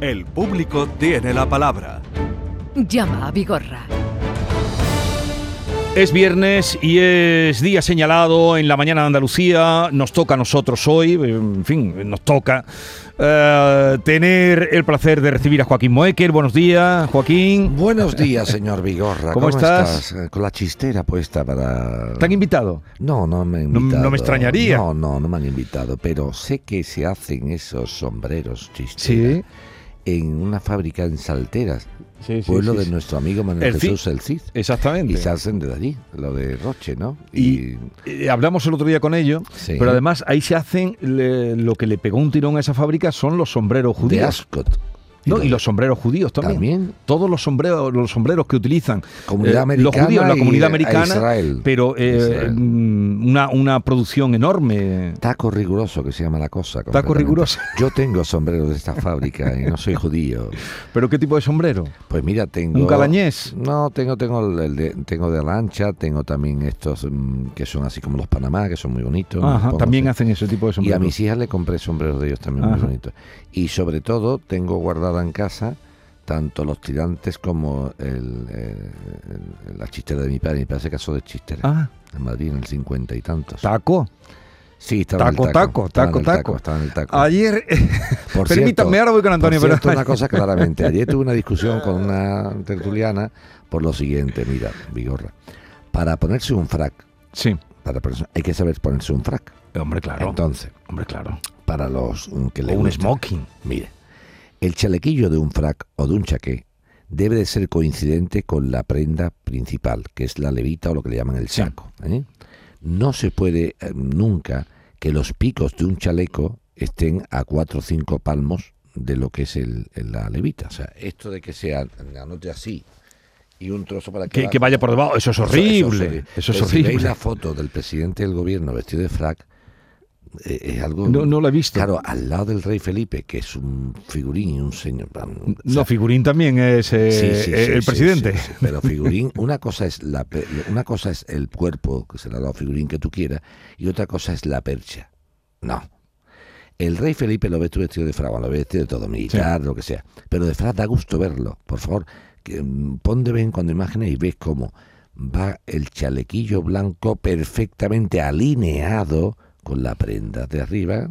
El público tiene la palabra. Llama a Vigorra. Es viernes y es día señalado en la mañana de Andalucía. Nos toca a nosotros hoy, en fin, nos toca eh, tener el placer de recibir a Joaquín Moecker. Buenos días, Joaquín. Buenos días, señor Vigorra. ¿Cómo estás? Eh, Con la chistera puesta para... ¿Te han invitado? No, no me han No- invitado. no me extrañaría. No, no, no me han invitado, pero sé que se hacen esos sombreros chistera Sí. En una fábrica en Salteras, Sí, sí, pueblo sí, de nuestro amigo Manuel El Cid. Jesús el Cid. Exactamente. Y se hacen desde allí, lo de Roche, ¿no? Y eh, hablamos el otro día con ellos, pero además ahí se hacen le- lo que le pegó un tirón a esa fábrica son los sombreros de judíos. Ascot. No, y los sombreros judíos también. También. Todos los sombreros, los sombreros que utilizan Comunidad eh, los judíos, la comunidad americana, Israel. pero eh, Israel. mm, una, una producción enorme. Taco riguroso, que se llama la cosa. Taco riguroso. Yo tengo sombreros de esta fábrica y no soy judío. ¿Pero qué tipo de sombrero? Pues mira, tengo... ¿Un calañés? No, tengo tengo el, de, tengo de lancha, tengo también estos mm, que son así como los Panamá, que son muy bonitos. Ajá, también así. hacen ese tipo de Y a sombreros. mis hijas le compré sombreros de ellos también muy bonitos. Y sobre todo tengo en casa tanto los tirantes como el, el- el- la chistera de mi padre. Mi padre se casó de chistera Ah, en Madrid en el cincuenta y tantos. taco. Sí, estaba en el Taco, taco, taco, el taco. Estaba en el taco. Ayer, Por permítame, ahora voy con Antonio. Por cierto, pero- una cosa claramente. Ayer tuve una discusión con una tertuliana por lo siguiente, mira, Vigorra. Para ponerse un frac, Sí, para hay que saber ponerse un frac. hombre, claro. Entonces, hombre, claro. para los que le O un gusta, smoking. Mire, el chalequillo de un frac o de un chaqué debe de ser coincidente con la prenda principal, que es la levita o lo que le llaman el saco. ¿eh? No se puede eh, nunca que los picos de un chaleco estén a cuatro o cinco palmos de lo que es el, la levita. O sea, esto de que sea anote así y un trozo para Que, que vaya por debajo. Eso es Eso- eso horrible. Eso es Si veis horrible. la foto del presidente del gobierno vestido de frac, es algo... No, no lo he visto. Claro, al lado del rey Felipe, que es un figurín y un señor... o No, Figurín también es eh, sí, sí, eh, sí, el presidente. pero figurín, una cosa es la una cosa es el cuerpo que se le ha dado figurín que tú quieras y otra cosa es la percha. No. El rey Felipe lo ves tú vestido de bueno, lo ves vestido de todo militar, lo que sea, pero de frac da gusto verlo. Por favor, que, mm, pon de vez en cuando imágenes y ves cómo va el chalequillo blanco perfectamente alineado con la prenda de arriba,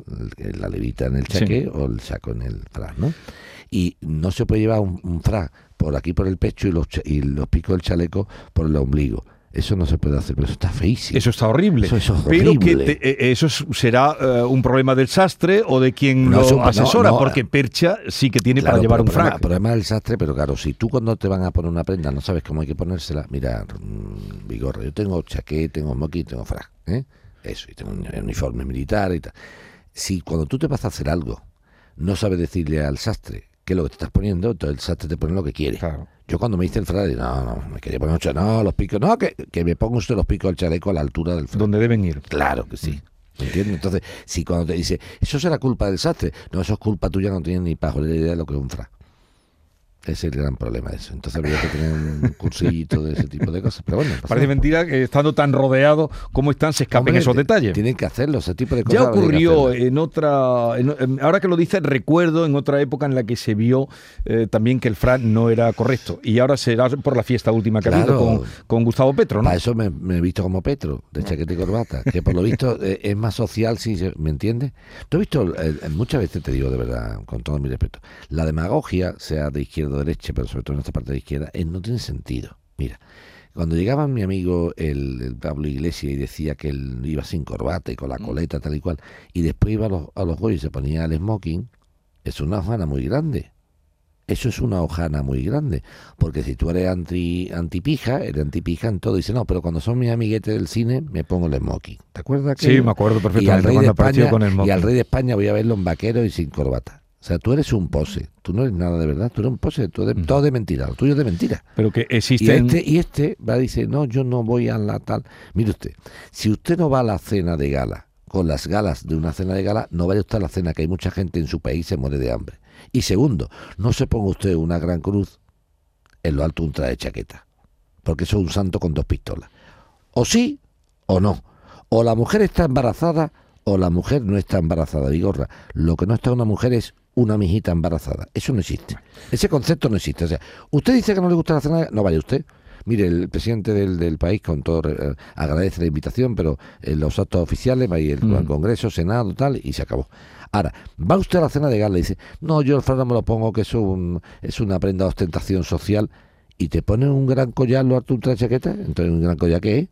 la levita en el Sí. chaqué o el saco en el frac, ¿no? Y no se puede llevar un, un frac por aquí por el pecho y los, y los picos del chaleco por el ombligo. Eso no se puede hacer, pero eso está feísimo. Eso está horrible. Eso es Pero que horrible. te- eh, eso es- será eh, un problema del sastre o de quien No, lo no, asesora, no, porque Percha sí que tiene Claro, para llevar un frac. Problema del sastre, pero claro, si tú cuando te van a poner una prenda no sabes cómo hay que ponérsela, mira, mm, Vigorra, yo tengo chaqué, tengo moqui, tengo frac, ¿eh? Eso, y tengo un uniforme militar y tal. Si cuando tú te vas a hacer algo, no sabes decirle al sastre qué es lo que te estás poniendo, entonces el sastre te pone lo que quiere. Claro. Yo cuando me hice el frac, digo, no, no, me quería poner un chaleco, no, los picos, no, que, que me ponga usted los picos del chaleco a la altura del frac. Donde deben ir. Claro que sí. ¿Me entiendes? Entonces, si cuando te dice, eso será culpa del sastre, no, eso es culpa tuya, no tienes ni pajolera idea de lo que es un frac. Es el gran problema de eso. Entonces habría que tener un cursillito de ese tipo de cosas. Pero bueno, Parece mentira que estando tan rodeado como están se escapen Hombre, esos detalles. Tienen que hacerlo, ese tipo de cosas. Ya ocurrió en otra, en- ahora que lo dices, recuerdo en otra época en la que se vio eh, también que el frac no era correcto. Y ahora será por la fiesta última que ha habido Claro. con, con Gustavo Petro, ¿no? Para eso me, me he visto como Petro, de chaqueta y corbata, que por lo visto eh, es más social, sí, se- ¿me entiendes? Tú has visto, eh, muchas veces te digo de verdad, con todo mi respeto, la demagogia, sea de izquierda derecha, pero sobre todo en esta parte de izquierda, eh, no tiene sentido. Mira, cuando llegaba mi amigo el, el Pablo Iglesias y decía que él iba sin corbata y con la coleta tal y cual, y después iba a los, a los y se ponía el smoking, es una hojana muy grande. Eso es una hojana muy grande. Porque si tú eres anti, antipija, eres antipija en todo. Dice, no, pero cuando son mis amiguetes del cine, me pongo el smoking. ¿Te acuerdas que Sí, me acuerdo y al, perfectamente rey de cuando apareció España, con el y al rey de España voy a verlo en vaquero y sin corbata. O sea, tú eres un pose. Tú no eres nada de verdad. Tú eres un pose. Tú Ujú. Todo de mentira. Lo tuyo es de mentira. Pero que Y existen... este, y este va y dice, no, yo no voy a la tal. Mire usted, si usted no va a la cena de gala, con las galas de una cena de gala, no vaya usted a la cena, que hay mucha gente en su país se muere de hambre. Y segundo, no se ponga usted una gran cruz en lo alto de un traje de chaqueta, porque eso es un santo con dos pistolas. O sí o no. O la mujer está embarazada o la mujer no está embarazada, Vigorra. Lo que no está una mujer es una mijita embarazada. Eso no existe. Ese concepto no existe. O sea, usted dice que no le gusta la cena, no vaya usted. Mire, el presidente del, del país, con todo, eh, agradece la invitación, pero en los actos oficiales va a ir el, al Congreso, Senado, tal, y se acabó. Ahora, va usted a la cena de gala y dice, no, yo el fraude me lo pongo, que es, un, es una prenda de ostentación social, y te ponen un gran collar, lo harto ultra chaqueta, entonces un gran collar, ¿qué es?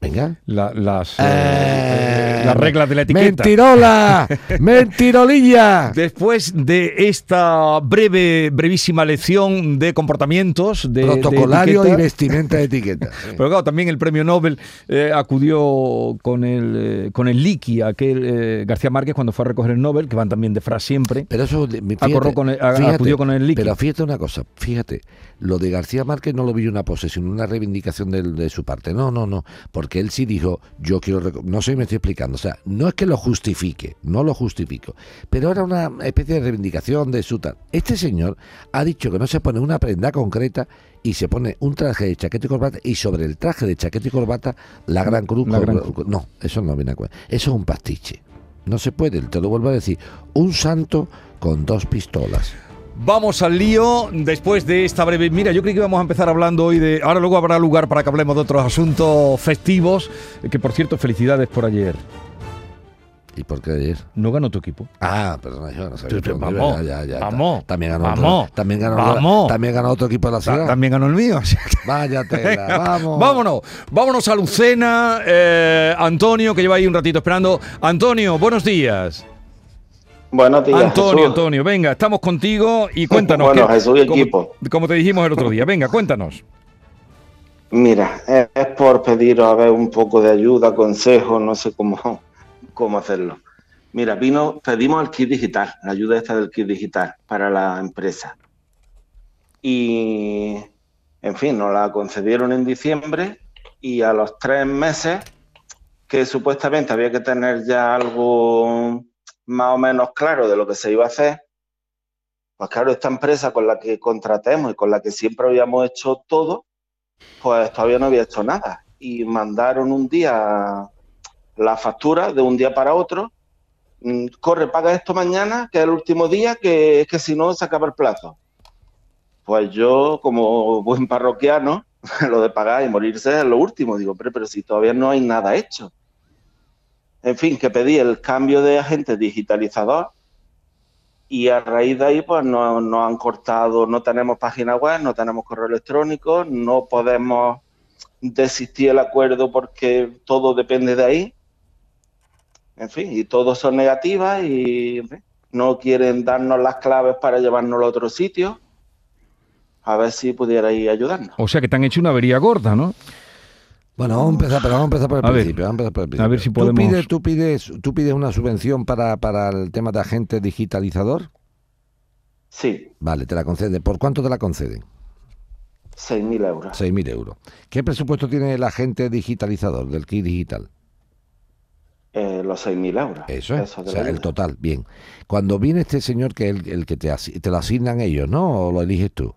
Venga. La- las, eh, Eh, las reglas de la etiqueta. ¡Mentirola! ¡Mentirolilla! Después de esta breve, brevísima lección de comportamientos, de, de Protocolario y etiqueta, vestimenta de etiqueta. Pero claro, también el premio Nobel eh, acudió con el, eh, con el Liqui, aquel eh, García Márquez, cuando fue a recoger el Nobel, que van también de Fras siempre. Pero eso, fíjate, Acorró con el- a- acudió con el líquido. Pero fíjate una cosa, fíjate, lo de García Márquez no lo vi una posesión, una reivindicación del- de, su parte. No, no, no, porque él sí dijo, yo quiero, reco-". no sé si me estoy explicando, o sea, no es que lo justifique, no lo justifico, pero era una especie de reivindicación de su tal. Este señor ha dicho que no se pone una prenda concreta y se pone un traje de chaqueta y corbata y sobre el traje de chaqueta y corbata la gran cruz. La gran. No, eso no viene a cuenta. Eso es un pastiche. No se puede, te lo vuelvo a decir. Un santo con dos pistolas. Vamos al lío después de esta breve. Mira, yo creí que íbamos a empezar hablando hoy de. Ahora luego habrá lugar para que hablemos de otros asuntos festivos. Que por cierto, felicidades por ayer. ¿Y por qué ayer? No ganó tu equipo. Ah, perdona, yo no sabía. Dónde vamos, ya, ya, ya. vamos, También ganó vamos, otro, también ganó, vamos. también ganó otro equipo de la ciudad. También ganó el mío. así que- Vaya tela, vamos. Vámonos, vámonos a Lucena. eh, Antonio, que lleva ahí un ratito esperando. Antonio, buenos días. Buenos días. Antonio, Jesús. Antonio, venga, estamos contigo y cuéntanos. Bueno, qué- Jesús y como- equipo. Como te dijimos el otro día, venga, cuéntanos. Mira, es, es por pediros a ver un poco de ayuda, consejo, no sé cómo, cómo hacerlo. Mira, vino, pedimos el kit digital, la ayuda esta del kit digital para la empresa. Y, en fin, nos la concedieron en diciembre y a los tres meses, que supuestamente había que tener ya algo más o menos claro de lo que se iba a hacer, pues claro, esta empresa con la que contratemos y con la que siempre habíamos hecho todo, pues todavía no había hecho nada. Y mandaron un día la factura de un día para otro. mm, Corre, paga esto mañana, que es el último día, que es que si no se acaba el plazo. Pues yo, como buen parroquiano, lo de pagar y morirse es lo último. Digo, pero, pero si todavía no hay nada hecho. En fin, que pedí el cambio de agente digitalizador y a raíz de ahí pues nos, nos han cortado, no tenemos página web, no tenemos correo electrónico, no podemos desistir el acuerdo porque todo depende de ahí. En fin, y todos son negativas y en fin, no quieren darnos las claves para llevarnos a otro sitio. A ver si pudierais ayudarnos. O sea que te han hecho una avería gorda, ¿no? Bueno, vamos a empezar, pero vamos a empezar por el A ver. principio. vamos a, empezar por el A principio. ver si ¿Tú podemos- pides, tú, pides, ¿Tú pides una subvención para, para el tema de agente digitalizador? Sí, Vale, te la conceden. ¿Por cuánto te la conceden? 6.000 euros. 6.000 euros. ¿Qué presupuesto tiene el agente digitalizador del kit digital? Eh, los 6.000 euros. Eso es, o sea, el total, bien. Cuando viene este señor, que es el, el que te, te lo asignan ellos, ¿no? ¿O lo eliges tú?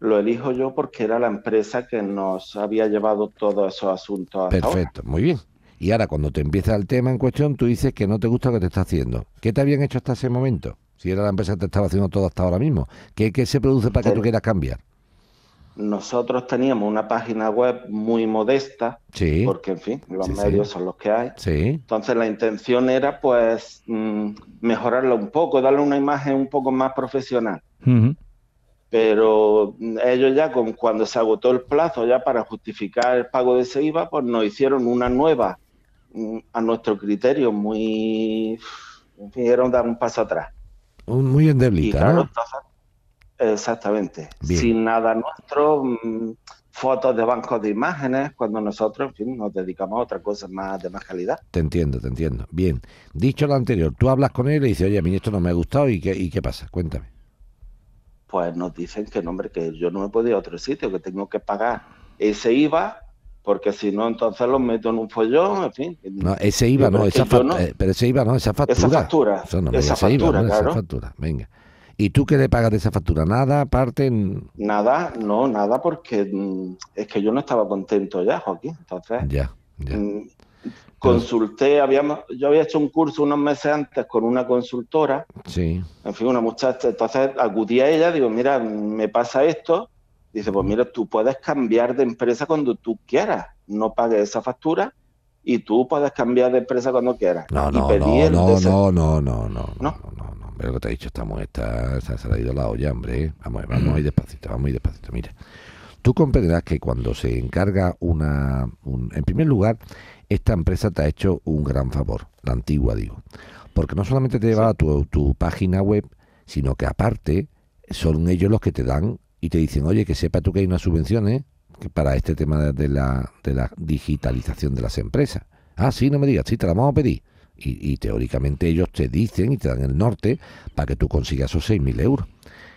Lo elijo yo porque era la empresa que nos había llevado todos esos asuntos hasta ahora. Perfecto, muy bien. Y ahora, cuando te empieza el tema en cuestión, tú dices que no te gusta lo que te está haciendo. ¿Qué te habían hecho hasta ese momento? Si era la empresa que te estaba haciendo todo hasta ahora mismo. ¿Qué, qué se produce para que tú Sí. quieras cambiar? Nosotros teníamos una página web muy modesta, Sí, porque en fin, los Sí, sí. medios son los que hay. sí, Entonces la intención era pues mm, mejorarla un poco, darle una imagen un poco más profesional. Ujú. Pero mm, ellos ya con, cuando se agotó el plazo ya para justificar el pago de ese IVA, pues nos hicieron una nueva mm, a nuestro criterio muy... En fin, era dar un paso atrás. un, muy Y endeblita, claro, ¿no? entonces, exactamente. Bien. Sin nada nuestro, mm, fotos de bancos de imágenes, cuando nosotros, en fin, nos dedicamos a otra cosa más de más calidad. Te entiendo, te entiendo. Bien, dicho lo anterior, tú hablas con él y dices, oye, a mí esto no me ha gustado y qué, y qué pasa, cuéntame. Pues nos dicen que no, hombre, que yo no me puedo ir a otro sitio, que tengo que pagar ese IVA, porque si no, entonces los meto en un follón, en fin. No, ese IVA no, esa no. eh, pero ese IVA no, esa factura. Esa factura, no esa digas ese IVA, factura, no, esa claro. factura, venga. ¿Y tú qué le pagas de esa factura? Nada, aparte, en- Nada, no, nada, porque mm, es que yo no estaba contento ya, Joaquín. Entonces, ya, ya. mm, consulté, habíamos, yo había hecho un curso unos meses antes con una consultora, Sí. en fin, una muchacha, entonces acudí a ella, digo, mira, me pasa esto, dice, pues mira, tú puedes cambiar de empresa cuando tú quieras, no pagues esa factura y tú puedes cambiar de empresa cuando quieras. No, no, no, no, no, no, no, no, ¿No? Pero lo que te he dicho, estamos, está, se ha ido la olla, hombre. Vamos, vamos a ir despacito, vamos a ir despacito. Mira, tú comprenderás que cuando se encarga una, un- en primer lugar, esta empresa te ha hecho un gran favor, la antigua digo, porque no solamente te lleva a tu, tu página web, sino que aparte son ellos los que te dan y te dicen, oye, que sepa tú que hay unas subvenciones para este tema de- de la, de la digitalización de las empresas. Ah, sí, no me digas, sí, te la vamos a pedir. Y, y teóricamente ellos te dicen y te dan el norte para que tú consigas esos 6.000 euros.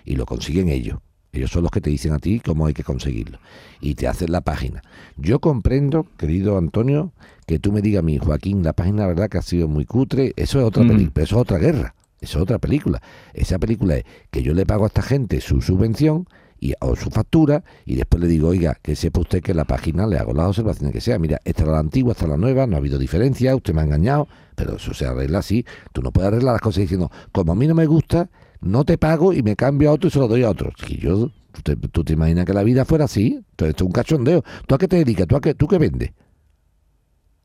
Y lo consiguen ellos. Ellos son los que te dicen a ti cómo hay que conseguirlo. Y te hacen la página. Yo comprendo, querido Antonio, que tú me digas a mí, Joaquín, la página la verdad que ha sido muy cutre. Eso es otra Mm. película, eso es otra guerra. Eso es otra película. Esa película es que yo le pago a esta gente su subvención y, o su factura y después le digo, oiga, que sepa usted que en la página le hago las observaciones que sea. Mira, esta era la antigua, esta es la nueva, no ha habido diferencia, usted me ha engañado, pero eso se arregla así. Tú no puedes arreglar las cosas diciendo, como a mí no me gusta, no te pago y me cambio a otro y se lo doy a otro. Y yo, ¿tú te, tú te imaginas que la vida fuera así? Entonces esto es un cachondeo. ¿Tú a qué te dedicas? ¿Tú, a qué, ¿Tú qué vendes?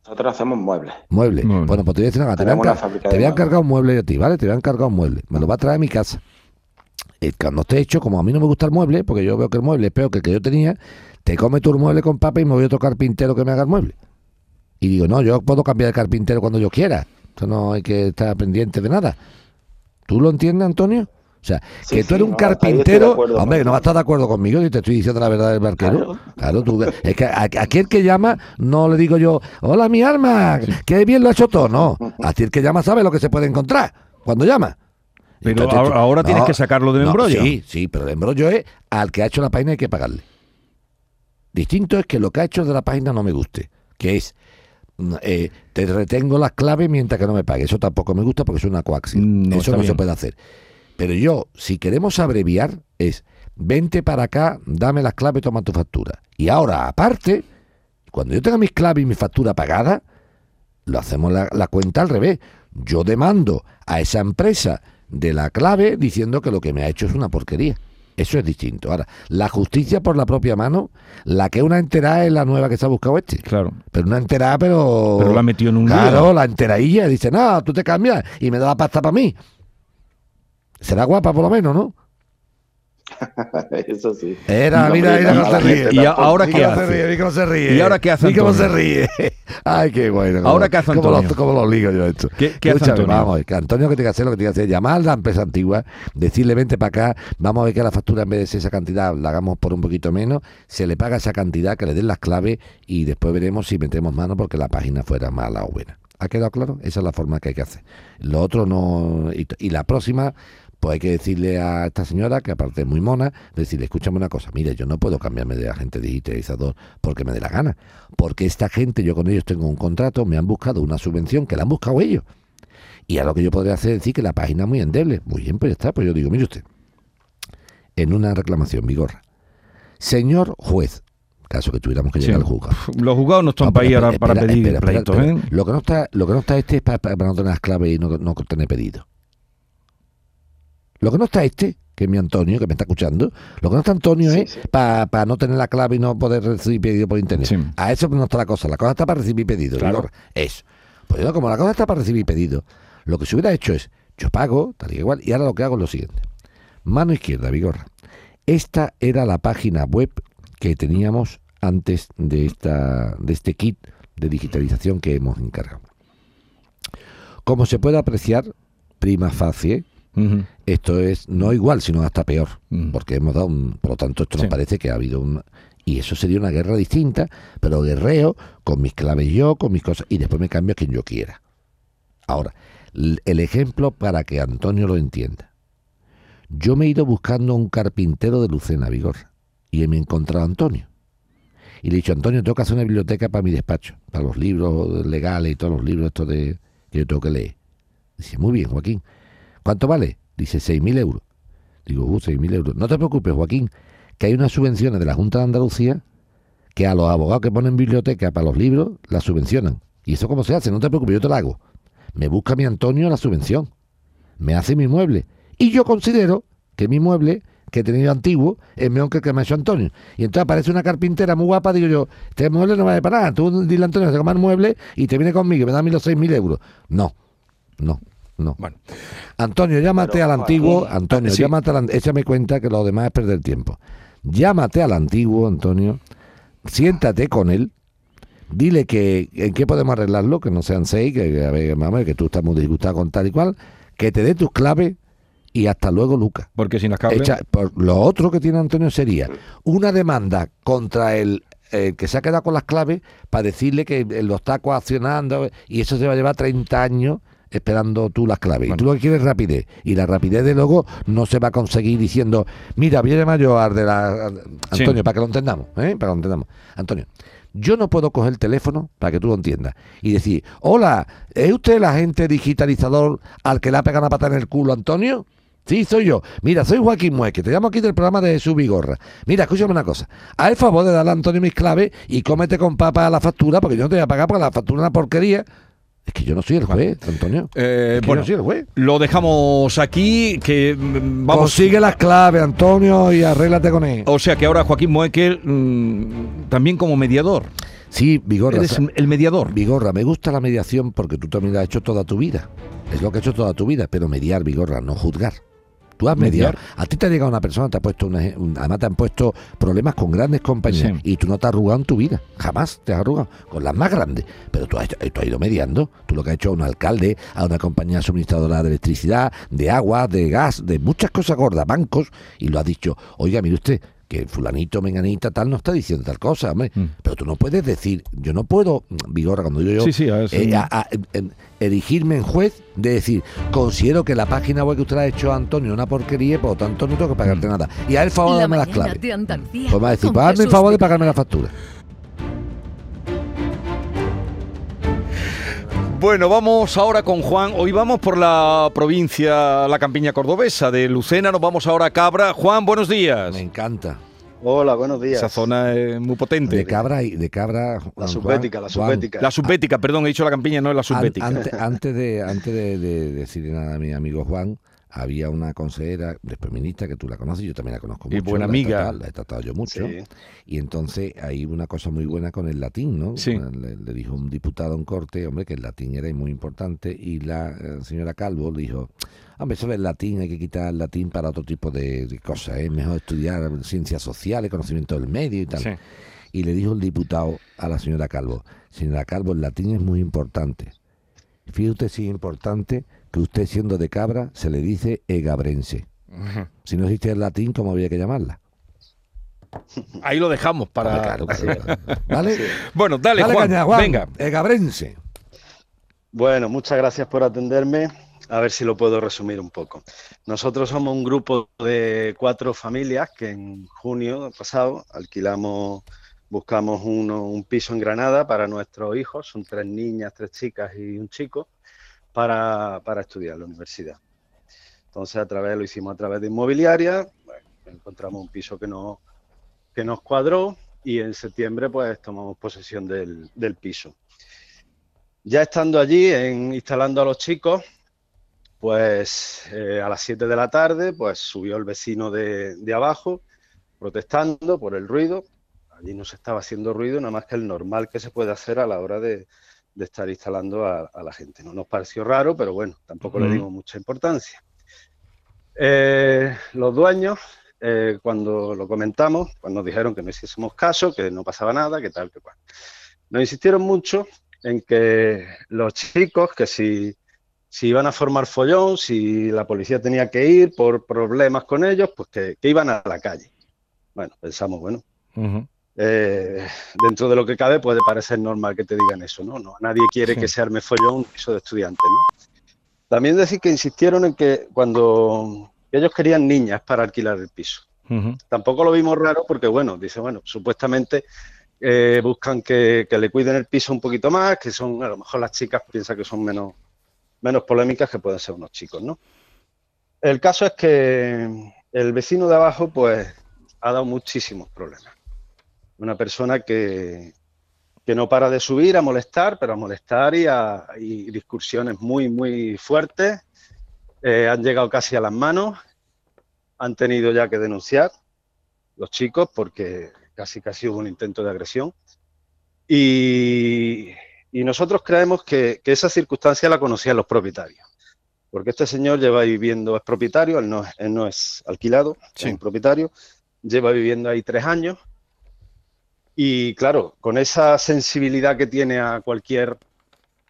Nosotros hacemos muebles. Muebles. Bueno, pues te voy a decir una cosa, te voy a te voy a encargar un mueble a ti, ¿vale? Te voy a encargar un mueble. Me lo va a traer a mi casa. Cuando esté hecho, como a mí no me gusta el mueble, porque yo veo que el mueble es peor que el que yo tenía, te come tu mueble con papa y me voy a otro carpintero que me haga el mueble. Y digo, no, yo puedo cambiar de carpintero cuando yo quiera. Esto no hay que estar pendiente de nada. ¿Tú lo entiendes, Antonio? O sea, Sí, que tú sí, eres un no, carpintero. acuerdo Hombre, que no vas a estar de acuerdo conmigo y te estoy diciendo la verdad del barquero. Claro. Claro, tú, es que a, a aquel que llama no le digo yo, hola mi alma, que bien lo ha hecho todo. No, a ti el que llama sabe lo que se puede encontrar cuando llama. Pero Entonces, ahora, tienes que sacarlo del no, embrollo. Sí, sí, pero el embrollo es al que ha hecho la página hay que pagarle. Distinto es que lo que ha hecho de la página no me guste, que es mm, eh, te retengo las claves mientras que no me pague. Eso tampoco me gusta porque es una coacción. Mm, no Eso no se puede hacer. Pero yo, si queremos abreviar, es vente para acá, dame las claves, toma tu factura. Y ahora, aparte, cuando yo tenga mis claves y mi factura pagada, lo hacemos la, la cuenta al revés. Yo demando a esa empresa de la clave diciendo que lo que me ha hecho es una porquería. Eso es distinto. Ahora, la justicia por la propia mano, la que una enterada es la nueva que se ha buscado este. Claro. Pero una enterada, pero... Pero la ha metido en un Claro, lío. la enteradilla. Dice, no, tú te cambias y me da la pasta para mí. Será guapa por lo menos, ¿no? Eso sí. Era, No, mira, mira no, cómo se ríe. ¿Y ahora qué cómo hace? cómo se ríe. ¿Y ahora qué hace cómo se ríe. Ay, qué bueno. cómo- ¿Ahora qué hace cómo lo- Antonio? Cómo lo ligo yo esto. ¿Qué- qué hace Escúchame, Antonio? Vamos que Antonio que tiene que hacer lo que tiene que hacer, llamar a la empresa antigua, decirle vente para acá, vamos a ver que la factura en vez de ser esa cantidad la hagamos por un poquito menos, se le paga esa cantidad, que le den las claves y después veremos si metemos mano porque la página fuera mala o buena. ¿Ha quedado claro? Esa es la forma que hay que hacer. Lo otro no... Y, y la próxima, pues hay que decirle a esta señora, que aparte es muy mona, decirle, escúchame una cosa, mire, yo no puedo cambiarme de agente digitalizador porque me dé la gana. Porque esta gente, yo con ellos tengo un contrato, me han buscado una subvención que la han buscado ellos. Y a lo que yo podría hacer es decir que la página es muy endeble. Muy bien, pues ya está. Pues yo digo, mire usted, en una reclamación, Vigorra, señor juez, caso que tuviéramos que llegar Sí. al juzgado. Los jugados no están No, para ir ahora espera, para pedir espera, espera, pleitos, espera. ¿eh? Lo que no está, lo que no está este es para, para no tener las claves y no, no tener pedido. Lo que no está este, que es mi Antonio, que me está escuchando, lo que no está Antonio Sí, es sí. para no tener la clave y no poder recibir pedido por internet. Sí. A eso no está la cosa. La cosa está para recibir pedido. Claro. Eso. Pues yo, como la cosa está para recibir pedido, lo que se hubiera hecho es, yo pago, tal y igual, y ahora lo que hago es lo siguiente. Mano izquierda, Vigorra. Esta era la página web que teníamos antes de, esta, de este kit de digitalización que hemos encargado. Como se puede apreciar, prima facie, Esto es no igual, sino hasta peor, porque hemos dado un, por lo tanto esto Sí. nos parece que ha habido un y eso sería una guerra distinta, pero guerreo con mis claves yo, con mis cosas y después me cambio a quien yo quiera. Ahora, el ejemplo para que Antonio lo entienda. Yo me he ido buscando un carpintero de Lucena, Vigorra, y me he encontrado a Antonio. Y le he dicho, Antonio, tengo que hacer una biblioteca para mi despacho, para los libros legales y todos los libros estos de, que yo tengo que leer. Dice, muy bien, Joaquín. ¿Cuánto vale? Dice, 6.000 euros. Digo, uh, 6.000 euros. No te preocupes, Joaquín, que hay unas subvenciones de la Junta de Andalucía que a los abogados que ponen biblioteca para los libros las subvencionan. ¿Y eso cómo se hace? No te preocupes, yo te lo hago. Me busca mi Antonio la subvención. Me hace mi mueble. Y yo considero que mi mueble que he tenido antiguo es mejor que el que me ha hecho Antonio. Y entonces aparece una carpintera muy guapa, digo yo, este mueble no vale para nada. Tú dile a Antonio que se mueble y te viene conmigo y me da a mí los 6.000 euros. No, no, no. Bueno. Antonio, llámate Pero, al antiguo. Joaquín, Antonio, sí. llámate al Échame cuenta que lo demás es perder tiempo. Llámate al antiguo, Antonio. Siéntate con él. Dile que en qué podemos arreglarlo, que no sean seis, que, que, a ver, mamá, que tú estás muy disgustado con tal y cual. Que te dé tus claves y hasta luego, Lucas. Porque sin las. Echa- por- lo otro que tiene Antonio sería una demanda contra el, el que se ha quedado con las claves para decirle que él lo está coaccionando y eso se va a llevar 30 años esperando tú las claves. Bueno. Y tú lo que quieres es rapidez. Y la rapidez de luego no se va a conseguir diciendo, mira, voy a llamar yo al de la... Antonio, Sí. para que lo entendamos, ¿eh? Para que lo entendamos. Antonio, yo no puedo coger el teléfono, para que tú lo entiendas, y decir, hola, ¿es usted el agente digitalizador al que le ha pegado una pata en el culo, Antonio? Sí, soy yo. Mira, soy Joaquín Mueque, te llamo aquí del programa de Jesús Vigorra. Mira, escúchame una cosa. Haz el favor de darle a Antonio mis claves y cómete con papa la factura, porque yo no te voy a pagar porque la factura es una porquería. Es que yo no soy el juez, Antonio. Eh, Es que yo bueno, no soy el juez. lo dejamos aquí, que mm, vamos... Consigue las claves, Antonio, y arréglate con él. O sea que ahora Joaquín Moekel mm, también como mediador. Sí, Vigorra. Eres el mediador. Vigorra, me gusta la mediación porque tú también la has hecho toda tu vida. Es lo que has hecho toda tu vida, pero mediar, Vigorra, no juzgar. Tú has mediado. Mediar. A ti te ha llegado una persona, te ha puesto una, un- además te han puesto problemas con grandes compañías Sí. y tú no te has arrugado en tu vida. Jamás te has arrugado con las más grandes. Pero tú has, tú has ido mediando. Tú lo que has hecho a un alcalde, a una compañía suministradora de electricidad, de agua, de gas, de muchas cosas gordas, bancos, y lo has dicho, oiga, mire usted, que fulanito, menganita, tal, no está diciendo tal cosa, hombre. Mm. Pero tú no puedes decir, yo no puedo, Vigorra, cuando digo yo, Sí, sí, a ver, sí. eh, a- a- en- erigirme en juez de decir, considero que la página web que usted le ha hecho a Antonio es una porquería, por lo tanto no tengo que pagarte nada. Y a él favor de La darme las claves. Pues va a decir, con pues hazme el favor de pagarme la factura. Bueno, vamos ahora con Juan. Hoy vamos por la provincia, la campiña cordobesa de Lucena. Nos vamos ahora a Cabra. Juan, buenos días. Me encanta. Hola, buenos días. Esa zona es muy potente. De cabra y de cabra. Juan, La subbética, la Juan, subbética. La subbética, perdón, he dicho la campiña, no es la an- subbética. ante- antes de antes de, de decirle nada a mi amigo Juan, había una consejera después ministra que tú la conoces, yo también la conozco Y mucho. buena la he amiga. tratado- la he tratado yo mucho. Sí. Y entonces hay una cosa muy buena con el latín, ¿no? Sí. Le, le dijo un diputado en corte, hombre, que el latín era muy importante y la eh, señora Calvo le dijo, hombre, eso del latín hay que quitar el latín para otro tipo de, de cosas, es mejor estudiar ciencias sociales, conocimiento del medio y tal. Sí. Y le dijo el diputado a la señora Calvo, señora Calvo, el latín es muy importante. Fíjate usted si es importante que usted siendo de cabra se le dice egabrense. Si no existe el latín, ¿cómo habría que llamarla? Ahí lo dejamos para. Claro, claro, claro. ¿Vale? Bueno, dale, Dale, Juan. caña, Juan. Venga. Egabrense. Bueno, muchas gracias por atenderme. A ver si lo puedo resumir un poco. Nosotros somos un grupo de cuatro familias que en junio pasado alquilamos, buscamos un piso en Granada para nuestros hijos, son tres niñas, tres chicas y un chico, para, para estudiar en la universidad. Entonces, a través, lo hicimos a través de inmobiliaria, encontramos un piso que, no, que nos cuadró y en septiembre pues tomamos posesión del, del piso. Ya estando allí, en, instalando a los chicos, pues eh, a las 7 de la tarde, pues subió el vecino de, de abajo protestando por el ruido. Allí no se estaba haciendo ruido, nada más que el normal que se puede hacer a la hora de, de estar instalando a, a la gente. No nos pareció raro, pero bueno, tampoco le dimos mucha importancia. Eh, los dueños, eh, cuando lo comentamos, pues nos dijeron que no hiciésemos caso, que no pasaba nada, que tal, que cual. Nos insistieron mucho en que los chicos, que si, si iban a formar follón, si la policía tenía que ir por problemas con ellos, pues que, que iban a la calle. Bueno, pensamos, bueno. Eh, dentro de lo que cabe puede parecer normal que te digan eso, ¿no? no nadie quiere Sí. que se arme follón un piso de estudiantes, ¿no? También decir que insistieron en que cuando ellos querían niñas para alquilar el piso. Tampoco lo vimos raro porque, bueno, dice, bueno, supuestamente eh, buscan que, que le cuiden el piso un poquito más, que son, a lo mejor las chicas piensan que son menos, menos polémicas que pueden ser unos chicos, ¿no? El caso es que el vecino de abajo, pues, ha dado muchísimos problemas. Una persona que, que no para de subir a molestar, pero a molestar y a y discusiones muy, muy fuertes. Eh, han llegado casi a las manos, han tenido ya que denunciar los chicos porque casi casi hubo un intento de agresión. Y, y nosotros creemos que, que, esa circunstancia la conocían los propietarios, porque este señor lleva viviendo, es propietario, él no, él no es alquilado, sí. es un propietario, lleva viviendo ahí tres años y claro, con esa sensibilidad que tiene a cualquier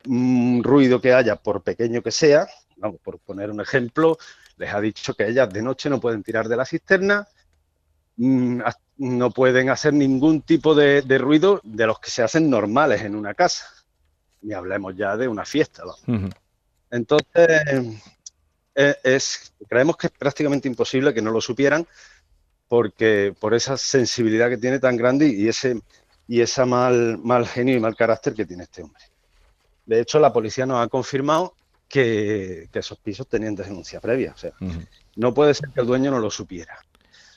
mm, ruido que haya, por pequeño que sea, vamos, por poner un ejemplo, les ha dicho que ellas de noche no pueden tirar de la cisterna, mmm, no pueden hacer ningún tipo de, de, ruido de los que se hacen normales en una casa. Ni hablemos ya de una fiesta. Uh -huh. Entonces, es, es, creemos que es prácticamente imposible que no lo supieran porque por esa sensibilidad que tiene tan grande y ese y esa mal, mal genio y mal carácter que tiene este hombre. De hecho, la policía nos ha confirmado que, que esos pisos tenían denuncia previa. O sea, uh -huh. no puede ser que el dueño no lo supiera.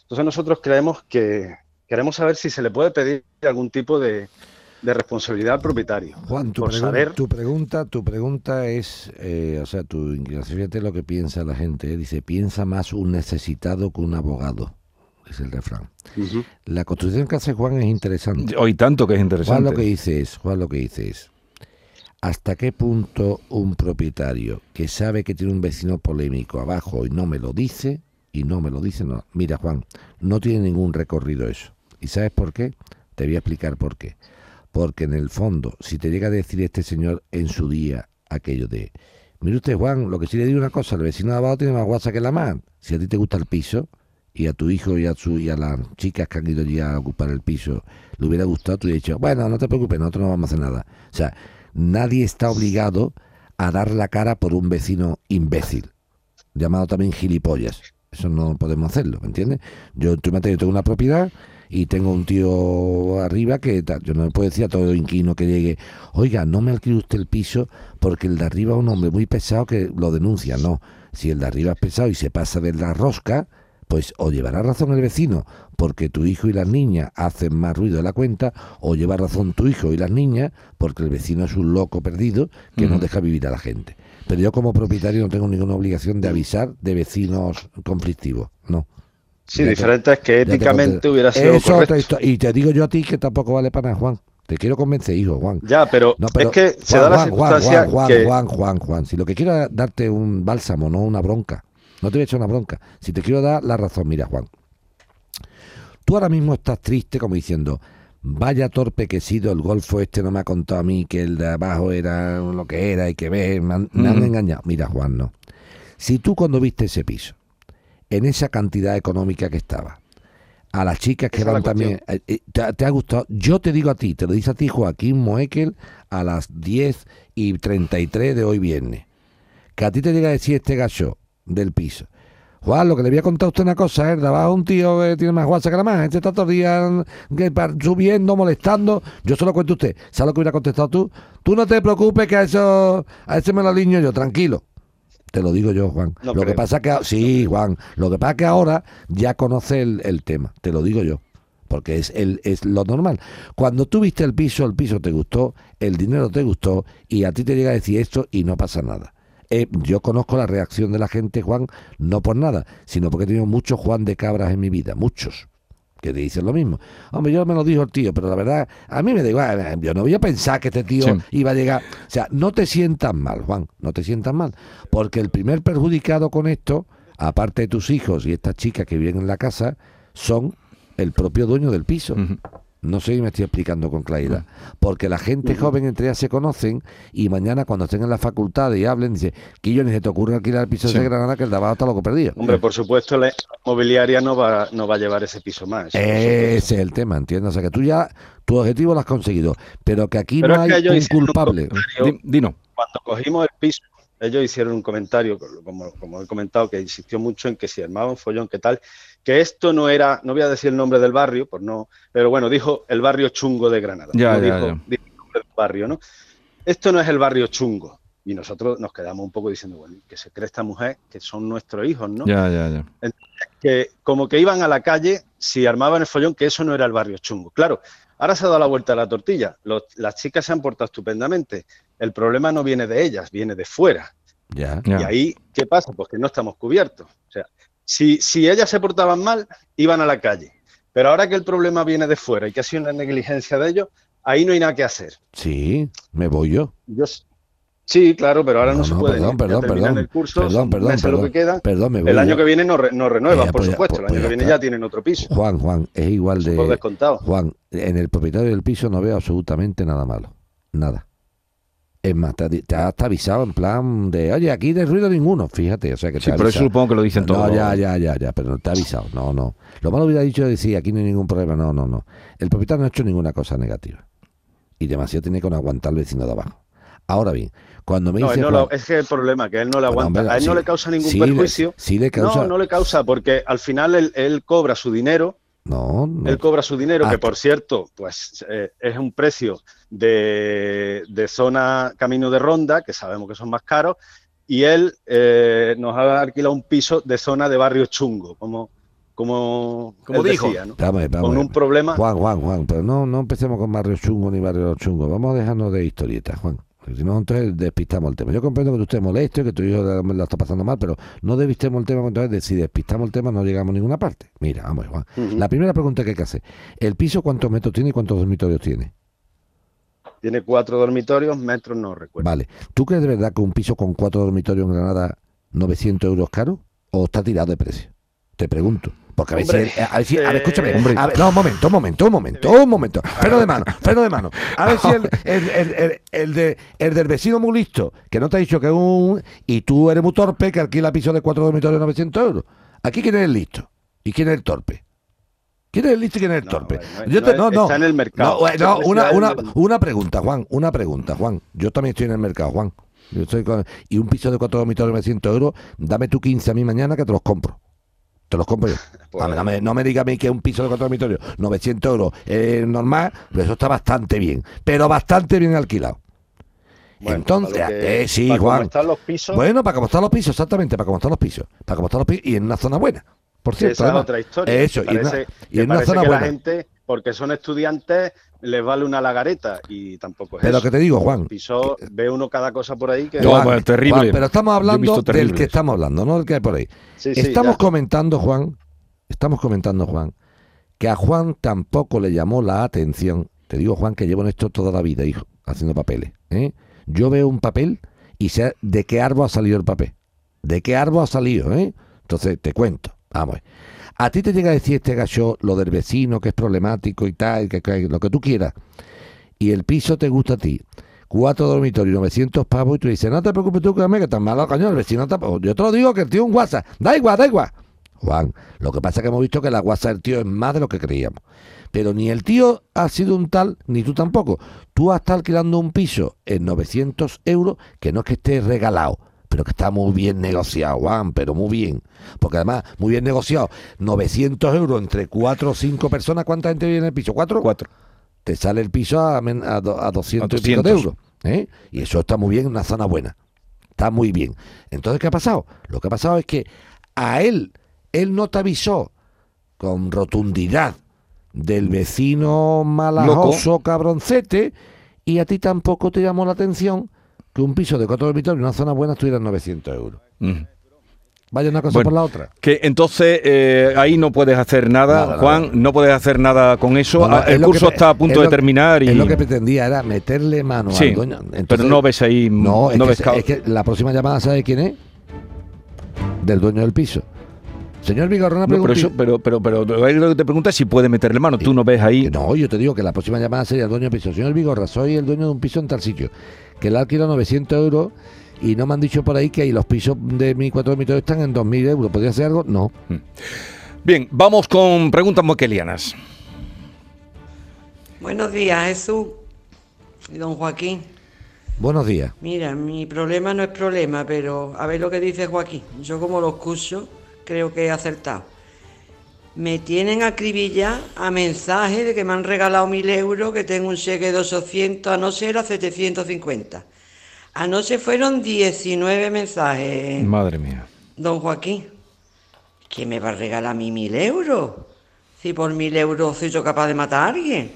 Entonces nosotros creemos que queremos saber si se le puede pedir algún tipo de, de responsabilidad al propietario. Juan, tu, pregun saber... tu pregunta, tu pregunta es, eh, o sea, tu inclinación, fíjate lo que piensa la gente, ¿eh? dice, piensa más un necesitado que un abogado es el refrán. Uh -huh. La construcción que hace Juan es interesante. Hoy tanto que es interesante. Juan lo que dice es, Juan lo que dice es, ¿hasta qué punto un propietario que sabe que tiene un vecino polémico abajo y no me lo dice, y no me lo dice, no. Mira Juan, no tiene ningún recorrido eso. ¿Y sabes por qué? Te voy a explicar por qué. Porque en el fondo, si te llega a decir este señor en su día aquello de, mire usted Juan, lo que sí le digo una cosa, el vecino de abajo tiene más guasa que la más. Si a ti te gusta el piso, y a tu hijo y a, su, y a las chicas que han ido ya a ocupar el piso le hubiera gustado, tú hubieras dicho, bueno, no te preocupes, nosotros no vamos a hacer nada. O sea, nadie está obligado a dar la cara por un vecino imbécil, llamado también gilipollas. Eso no podemos hacerlo, ¿me entiendes? Yo, tú me yo tengo una propiedad y tengo un tío arriba que yo no le puedo decir a todo inquilino que llegue, oiga, no me alquile usted el piso porque el de arriba es un hombre muy pesado que lo denuncia. No, si el de arriba es pesado y se pasa de la rosca, pues o llevará razón el vecino porque tu hijo y las niñas hacen más ruido de la cuenta, o lleva razón tu hijo y las niñas porque el vecino es un loco perdido que uh -huh. no deja vivir a la gente. Pero yo como propietario no tengo ninguna obligación de avisar de vecinos conflictivos, no. Sí, ya diferente te, es que éticamente te, hubiera sido Eso correcto. y te digo yo a ti que tampoco vale para nada, Juan. Te quiero convencer, hijo, Juan. Ya, pero, no, pero es que Juan, se da la Juan, circunstancia Juan, Juan, que... Juan, Juan, Juan, si lo que quiero es darte un bálsamo, no una bronca. No te voy a echar una bronca. Si te quiero dar la razón, mira, Juan. Tú ahora mismo estás triste como diciendo, vaya torpe que he sido, el golfo este no me ha contado a mí que el de abajo era lo que era y que ve, me han, me han engañado. Mira, Juan, no. Si tú cuando viste ese piso, en esa cantidad económica que estaba, a las chicas que van también, eh, te, te, ha gustado, yo te digo a ti, te lo dice a ti Joaquín Moekel a las 10 y 33 de hoy viernes, que a ti te llega a decir este gacho del piso, Juan, lo que le voy a contar a usted una cosa, ¿eh? Abajo un tío que tiene más guasa que la más. Este está todo el día subiendo, molestando. Yo se lo cuento a usted. ¿Sabes lo que hubiera contestado tú? Tú no te preocupes que a eso, a ese me lo aliño yo, tranquilo. Te lo digo yo, Juan. No lo creo. que pasa que sí, Juan. Lo que pasa que ahora ya conoce el, el tema. Te lo digo yo porque es, el, es lo normal. Cuando tú viste el piso, el piso te gustó, el dinero te gustó y a ti te llega a decir esto y no pasa nada. Eh, yo conozco la reacción de la gente, Juan, no por nada, sino porque he tenido muchos Juan de Cabras en mi vida, muchos, que te dicen lo mismo. Hombre, yo me lo dijo el tío, pero la verdad, a mí me da igual, yo no voy a pensar que este tío sí. iba a llegar. O sea, no te sientas mal, Juan, no te sientas mal, porque el primer perjudicado con esto, aparte de tus hijos y estas chicas que viven en la casa, son el propio dueño del piso. Uh -huh. No sé si me estoy explicando con claridad. Porque la gente joven entre ellas se conocen y mañana cuando estén en la facultad y hablen, dice, que yo ni se te ocurre alquilar el piso sí. de Granada que el de abajo está loco perdido. Hombre, por supuesto, la mobiliaria no va, no va a llevar ese piso más. Ese es el tema, ¿entiendes? O sea, que tú ya, tu objetivo lo has conseguido, pero que aquí pero no hay un culpable. Un Dino. Cuando cogimos el piso, ellos hicieron un comentario, como, como, he comentado, que insistió mucho en que si armaba un follón, qué tal, que esto no era, no voy a decir el nombre del barrio, por no, pero bueno, dijo el barrio chungo de Granada. Ya, no ya, dijo, ya. dijo, el nombre del barrio, ¿no? Esto no es el barrio chungo. Y nosotros nos quedamos un poco diciendo, bueno, que se cree esta mujer, que son nuestros hijos, ¿no? Ya, ya, ya. Entonces, que como que iban a la calle si armaban el follón, que eso no era el barrio chungo. Claro, Ahora se ha dado la vuelta a la tortilla. Los- las chicas se han portado estupendamente. El problema no viene de ellas, viene de fuera. Ya. Ya. Y ahí, ¿qué pasa? Pues que no estamos cubiertos. O sea, si, si ellas se portaban mal, iban a la calle. Pero ahora que el problema viene de fuera y que ha sido una negligencia de ellos, ahí no hay nada que hacer. Sí, me voy yo. Sí, claro, pero ahora no, No, se no, puede. perdón, perdón, perdón. el curso, Perdón, perdón, meses lo perdón. que queda. Perdón, me voy El año que viene no, re- no renuevan, Eh, por pues supuesto. pues- el pues año que viene ya tienen otro piso. Juan, Juan, es igual Eso por de... descontado. Juan, en el propietario del piso no veo absolutamente nada malo. Nada. Es más, te te avisado en plan de, oye, aquí de ruido ninguno. Fíjate, o sea que te Sí, pero eso supongo que lo dicen todos. No, ya, ya, ya, ya, pero no te ha avisado. No, no. Lo malo hubiera dicho decir, aquí no hay ningún problema. No, no, no. El propietario no ha hecho ninguna cosa negativa. Y demasiado tiene que no aguantar el vecino de abajo. Ahora bien, cuando me No, dice él no Juan- lo- es que el problema que él no le aguanta. hombre, a él no le causa ningún Sí le- perjuicio. sí le causa- No, no le causa, porque al final él, él cobra su dinero. No, no. Él cobra su dinero, Ah. que por cierto, pues eh, es un precio de, de zona camino de ronda, que sabemos que son más caros, y él eh, nos ha alquilado un piso de zona de barrio chungo, como, como, Como dijo. decía, ¿no? Vamos, vamos. con un problema. Juan, Juan, Juan, pero no, no empecemos con barrio chungo ni barrio chungo. Vamos a dejarnos de historietas, Juan. Si no, entonces despistamos el tema. Yo comprendo que tú estés molesto, que tu hijo la está pasando mal, pero no despistemos el tema, entonces si despistamos el tema no llegamos a ninguna parte. Mira, vamos, Juan. Ujú. La primera pregunta que hay que hacer. ¿El piso cuántos metros tiene y cuántos dormitorios tiene? Tiene cuatro dormitorios, metros no recuerdo. Vale. ¿Tú crees de verdad que un piso con cuatro dormitorios en Granada, 900 euros caro? ¿O está tirado de precio? Te pregunto. Porque a ver Hombre, si... el- a ver, si- a ver, eh, escúchame. hombre. A ver, no, un momento, un momento, un momento, un momento. Freno de mano, freno de mano. A ver si el, el, el, de, el del vecino muy listo, que no te ha dicho que es un... Y tú eres muy torpe, que alquila piso de cuatro dormitorios 900 euros. Aquí, ¿quién es el listo? ¿Y quién es el torpe? ¿Quién es el listo y quién es el No, torpe? no, Yo te- no, está en el mercado. No, Está una, una, una pregunta, Juan, una pregunta, Juan. Yo también estoy en el mercado, Juan. Yo estoy con- y un piso de cuatro dormitorios 900 euros, dame tú 15 a mí mañana que te los compro. Te los compro yo. Pues- A ver, no, me, no me diga a mí que un piso de cuatro dormitorios 900 euros es normal, pero eso está bastante bien. Pero bastante bien alquilado. Bueno, Entonces, que- eh, sí, para cómo Juan. están los pisos, Bueno, para cómo están los pisos, exactamente, para cómo están los pisos. Para cómo están los pisos y en una zona buena. Por cierto, esa es otra historia. Eso, y en una- y en una zona que buena. la gente, porque son estudiantes, les vale una lagareta y tampoco es Pero eso. que te digo, Juan, Piso, ve uno cada cosa por ahí que... No, Juan, bueno, terrible. Juan, pero estamos hablando del que estamos hablando, no del que hay por ahí. Sí, sí, estamos ya. comentando, Juan, estamos comentando, Juan, que a Juan tampoco le llamó la atención. Te digo, Juan, que llevo en esto toda la vida, hijo, haciendo papeles. ¿eh? Yo veo un papel y sé de qué árbol ha salido el papel. ¿De qué árbol ha salido? ¿eh? Entonces, te cuento. Vamos. A ti te llega a decir este gacho lo del vecino que es problemático y tal, que, lo que tú quieras. Y el piso te gusta a ti. Cuatro dormitorios, 900 pavos, y tú dices, no te preocupes tú, que que tan malo, coño, el vecino tampoco. Yo te lo digo que el tío es un WhatsApp. Da igual, da igual. Juan, lo que pasa es que hemos visto que la WhatsApp del tío es más de lo que creíamos. Pero ni el tío ha sido un tal, ni tú tampoco. Tú has estado alquilando un piso en 900 euros, que no es que esté regalado, pero que está muy bien negociado, Juan, pero muy bien. Porque además, muy bien negociado. 900 euros entre cuatro o cinco personas, ¿cuánta gente vive en el piso? ¿Cuatro? Cuatro. te sale el piso a, a, a 200, y pico 200. de euros. ¿eh? Y eso está muy bien en una zona buena. Está muy bien. Entonces, ¿qué ha pasado? Lo que ha pasado es que a él, él no te avisó con rotundidad del vecino malajoso cabroncete y a ti tampoco te llamó la atención que un piso de cuatro dormitorios en una zona buena estuviera en 900 euros. Mm. Vaya una cosa Bueno, por la otra. Que entonces eh, ahí no puedes hacer nada, Nada, nada. Juan, no puedes hacer nada con eso. No, no, Ah, es el que curso está a punto de lo- terminar y Es lo que pretendía, era meterle mano Sí, al dueño. pero Entonces- no ves ahí No, es, no que, ves es que la próxima llamada, ¿sabe quién es? Del dueño del piso. Señor Vigorra, una No, pero, eso, pero, pero, pero lo que te pregunta es si puede meterle mano. Tú no ves ahí. No, yo te digo que la próxima llamada sería el dueño del piso. Señor Vigorra, soy el dueño de un piso en tal sitio. Que le alquilo 900 euros y no me han dicho por ahí que ahí los pisos de mi cuatro dormitorios están en 2.000 euros. ¿Podría hacer algo? No. Bien, vamos con preguntas moquelianas. Buenos días, Jesús y don Joaquín. Buenos días. Mira, mi problema no es problema, pero a ver lo que dice Joaquín. Yo como lo escucho, creo que he acertado. Me tienen acribillado a mensajes de que me han regalado mil euros, que tengo un cheque de 800, anoche era 750. Anoche fueron 19 mensajes, Madre mía. don Joaquín. ¿Quién me va a regalar a mí mil euros? Si por mil euros soy yo capaz de matar a alguien.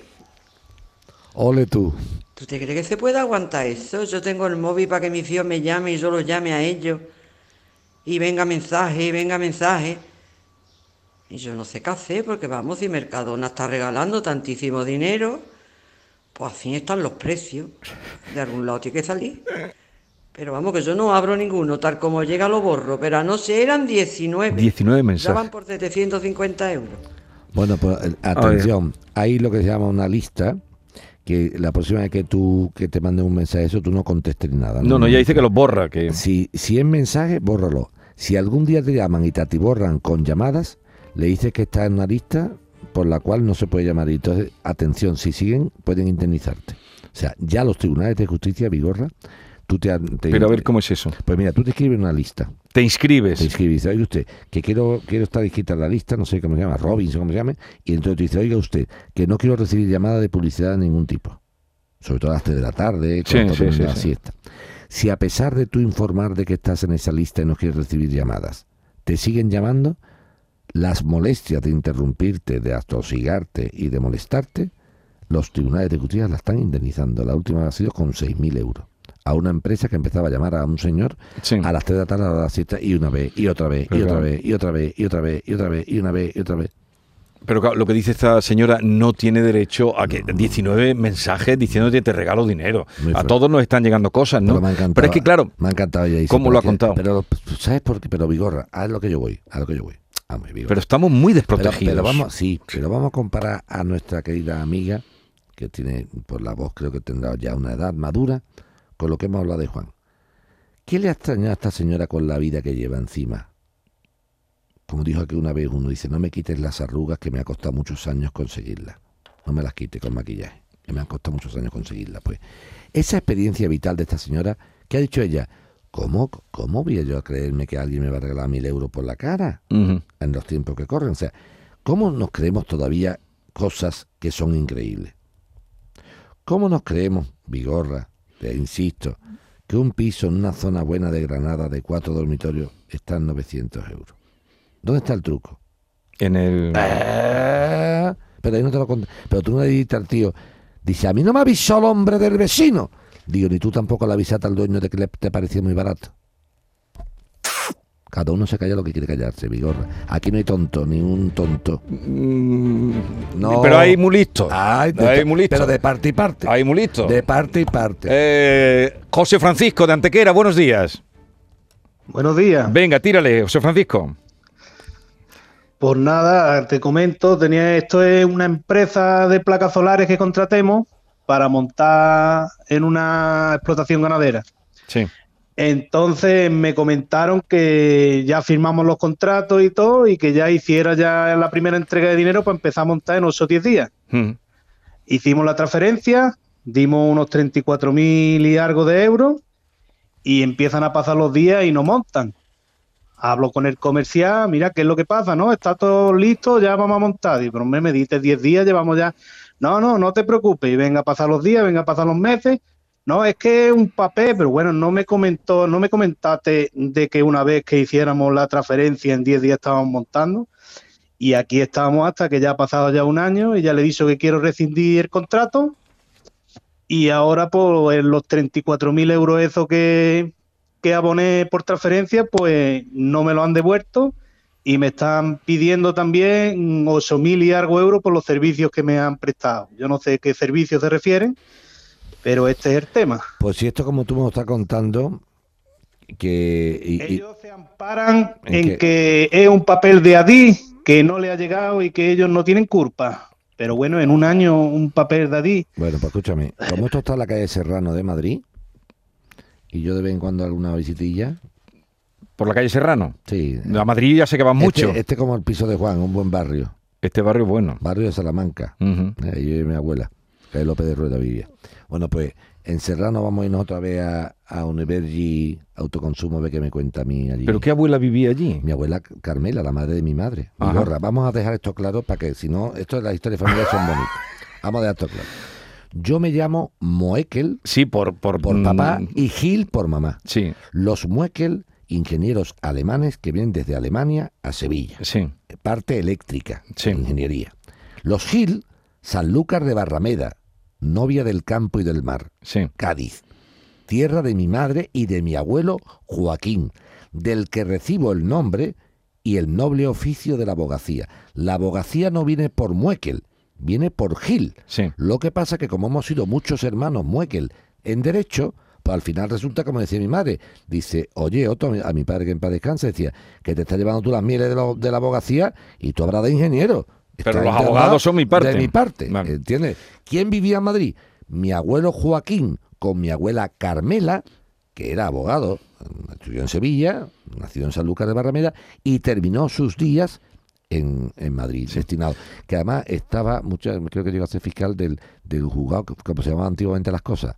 Ole tú. ¿Tú te crees que se puede aguantar eso? Yo tengo el móvil para que mi tío me llame y yo lo llame a ellos. Y venga mensaje, y venga mensaje. Y yo no sé qué hacer, porque vamos, si Mercadona está regalando tantísimo dinero, pues así están los precios. De algún lado tiene que salir. Pero vamos, que yo no abro ninguno, tal como llega lo borro. Pero a no ser eran 19. 19 Ya mensajes. van por 750 euros. Bueno, pues eh, atención, hay lo que se llama una lista que la próxima vez que tú que te manden un mensaje eso tú no contestes ni nada. No, no, ya dice que los borra, que... Si, si es mensaje, bórralo. Si algún día te llaman y te atiborran con llamadas, le dices que está en una lista por la cual no se puede llamar. Y entonces, atención, si siguen, pueden indemnizarte. O sea, ya los tribunales de justicia, Vigorra, tú te... te- Pero a ver cómo es eso. Pues mira, tú te escribes una lista. Te inscribes. Te inscribes, dice, oiga usted, que quiero, quiero estar inscrita en la lista, no sé cómo se llama, Robinson, cómo se llame, y entonces te dice, oiga usted, que no quiero recibir llamada de publicidad de ningún tipo, sobre todo a las 3 de la tarde, cuando sí, sí, la sí. siesta. Si a pesar de tú informar de que estás en esa lista y no quieres recibir llamadas, te siguen llamando, las molestias de interrumpirte, de atosigarte y de molestarte, los tribunales de justicia la están indemnizando. La última ha sido con 6.000 euros. A una empresa que empezaba a llamar a un señor Sí. a las 3 de la tarde, a las 7 y una vez, y otra vez, y Pero otra vez, y otra vez, y otra vez, y otra vez, y una vez, y otra vez. Pero claro, lo que dice esta señora no tiene derecho a que 19 mensajes diciéndote te regalo dinero. Muy A fuerte. todos nos están llegando cosas, ¿no? Pero me ha encantado. Pero es que claro, Me ha encantado ella. dice, ¿Cómo pero lo ha que- contado? Pero, ¿sabes por qué? Pero Vigorra, haz lo que yo voy, a lo que yo voy. Vamos, Vigorra. pero estamos muy Pero- desprotegidos. pero vamos, sí, pero vamos a comparar a nuestra querida amiga, que tiene, por la voz creo que tendrá ya una edad madura, con lo que hemos hablado de Juan. ¿Qué le ha extrañado a esta señora con la vida que lleva encima? Como dijo aquí una vez uno, dice, no me quites las arrugas que me ha costado muchos años conseguirlas. No me las quite con maquillaje, que me han costado muchos años conseguirlas. Pues esa experiencia vital de esta señora, ¿qué ha dicho ella? ¿Cómo, ¿Cómo voy yo a creerme que alguien me va a regalar mil euros por la cara? En los tiempos que corren. O sea, ¿cómo nos creemos todavía cosas que son increíbles? ¿Cómo nos creemos, Vigorra, te insisto, que un piso en una zona buena de Granada de cuatro dormitorios está en 900 euros? ¿Dónde está el truco? En el... Eh, pero ahí no te lo cont- Pero tú no le dijiste al tío, dice, a mí no me avisó el hombre del vecino. Digo, ni tú tampoco le avisaste al dueño de que le te parecía muy barato. Cada uno se calla lo que quiere callarse, Vigorra. Aquí no hay tonto, ni un tonto. No. Pero hay muy listo. Ay, de- hay muy listo. Pero de parte y parte. Hay muy listo. De parte y parte. Eh, José Francisco de Antequera, buenos días. Buenos días. Venga, tírale, José Francisco. Por nada, te comento, tenía esto es una empresa de placas solares que contratemos para montar en una explotación ganadera. Sí. Entonces me comentaron que ya firmamos los contratos y todo y que ya hiciera ya la primera entrega de dinero para empezar a montar en 8 o 10 días. Mm. Hicimos la transferencia, dimos unos 34 mil y algo de euros y empiezan a pasar los días y no montan. Hablo con el comercial, mira qué es lo que pasa, ¿no? Está todo listo, ya vamos a montar. Digo, pero me diste 10 días, llevamos ya. No, no, no te preocupes, y venga a pasar los días, venga a pasar los meses. No, es que es un papel, pero bueno, no me comentó, no me comentaste de que una vez que hiciéramos la transferencia en 10 días estábamos montando. Y aquí estamos hasta que ya ha pasado ya un año y ya le he dicho que quiero rescindir el contrato. Y ahora, pues, los 34.000 euros eso que, que aboné por transferencia, pues no me lo han devuelto y me están pidiendo también 8.000 y algo euros por los servicios que me han prestado. Yo no sé qué servicios se refieren, pero este es el tema. Pues si esto como tú me lo estás contando, que... y- y- Ellos se amparan ¿En que es un papel de Adí que no le ha llegado y que ellos no tienen culpa. Pero bueno, en un año un papel de Adí bueno, pues escúchame, como esto está en la calle Serrano de Madrid, y yo de vez en cuando alguna visitilla, Por la calle Serrano. sí. A Madrid ya sé que van mucho. Este, este como el piso de Juan, un buen barrio, Este barrio es bueno. barrio de Salamanca. Ujú. Ahí vive mi abuela, que López de Rueda vivía. Bueno, pues en Serrano vamos a irnos otra vez a, a Autoconsumo, a ver qué me cuenta a mí allí. ¿Pero qué abuela vivía allí? Mi abuela Carmela, la madre de mi madre. Mi gorra. Vamos a dejar esto claro para que, si no, esto de las historias familiares son bonitas. Vamos a dejar esto claro. Yo me llamo Moekel Sí, por... Por, por mm, papá y Gil por mamá. Sí, Los Moekel, ingenieros alemanes que vienen desde Alemania a Sevilla. sí. Parte eléctrica, Sí. ingeniería. Los Gil, Sanlúcar de Barrameda, novia del campo y del mar, Sí. Cádiz, tierra de mi madre y de mi abuelo Joaquín, del que recibo el nombre y el noble oficio de la abogacía. La abogacía no viene por Muekel, viene por Gil. Sí. Lo que pasa que como hemos sido muchos hermanos Muekel en derecho, pues al final resulta como decía mi madre, dice, oye Otto, a mi- padre que en paz descanse, decía, que te está llevando tú las mieles de, lo- de la abogacía y tú habrás de ingeniero. Pero los abogados son mi parte. De mi parte, Vale. ¿entiendes? ¿Quién vivía en Madrid? Mi abuelo Joaquín con mi abuela Carmela, que era abogado, estudió en Sevilla, nació en Sanlúcar de Barrameda y terminó sus días en, en Madrid, destinado. Que además estaba, mucha, creo que llegó a ser fiscal del, del juzgado, como se llamaban antiguamente las cosas,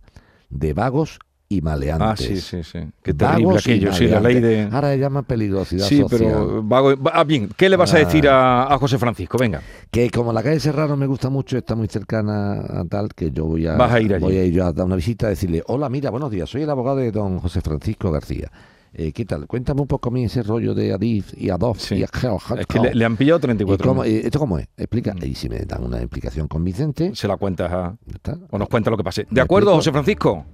de vagos y maleantes. Ah, sí, sí, sí. Qué terrible aquello, sí, la ley de... Ahora le llaman peligrosidad Sí, social. pero vago- va- ah, bien, ¿qué le vas a decir a, a José Francisco? Venga. Que como la calle Serrano me gusta mucho, está muy cercana a tal, que yo voy a, Vas a ir allí. voy a ir yo a dar una visita a decirle, hola, mira, buenos días, soy el abogado de don José Francisco García. Eh, ¿Qué tal? Cuéntame un poco a mí ese rollo de Adif y Adof Sí. y Es que le, le han pillado ¿Y 34 cómo- eh, ¿Esto cómo es? Explica. Mm. Y si me dan una explicación convincente, Se la cuentas a... está. o nos cuenta lo que pase. ¿De ¿Me acuerdo, explico? José Francisco?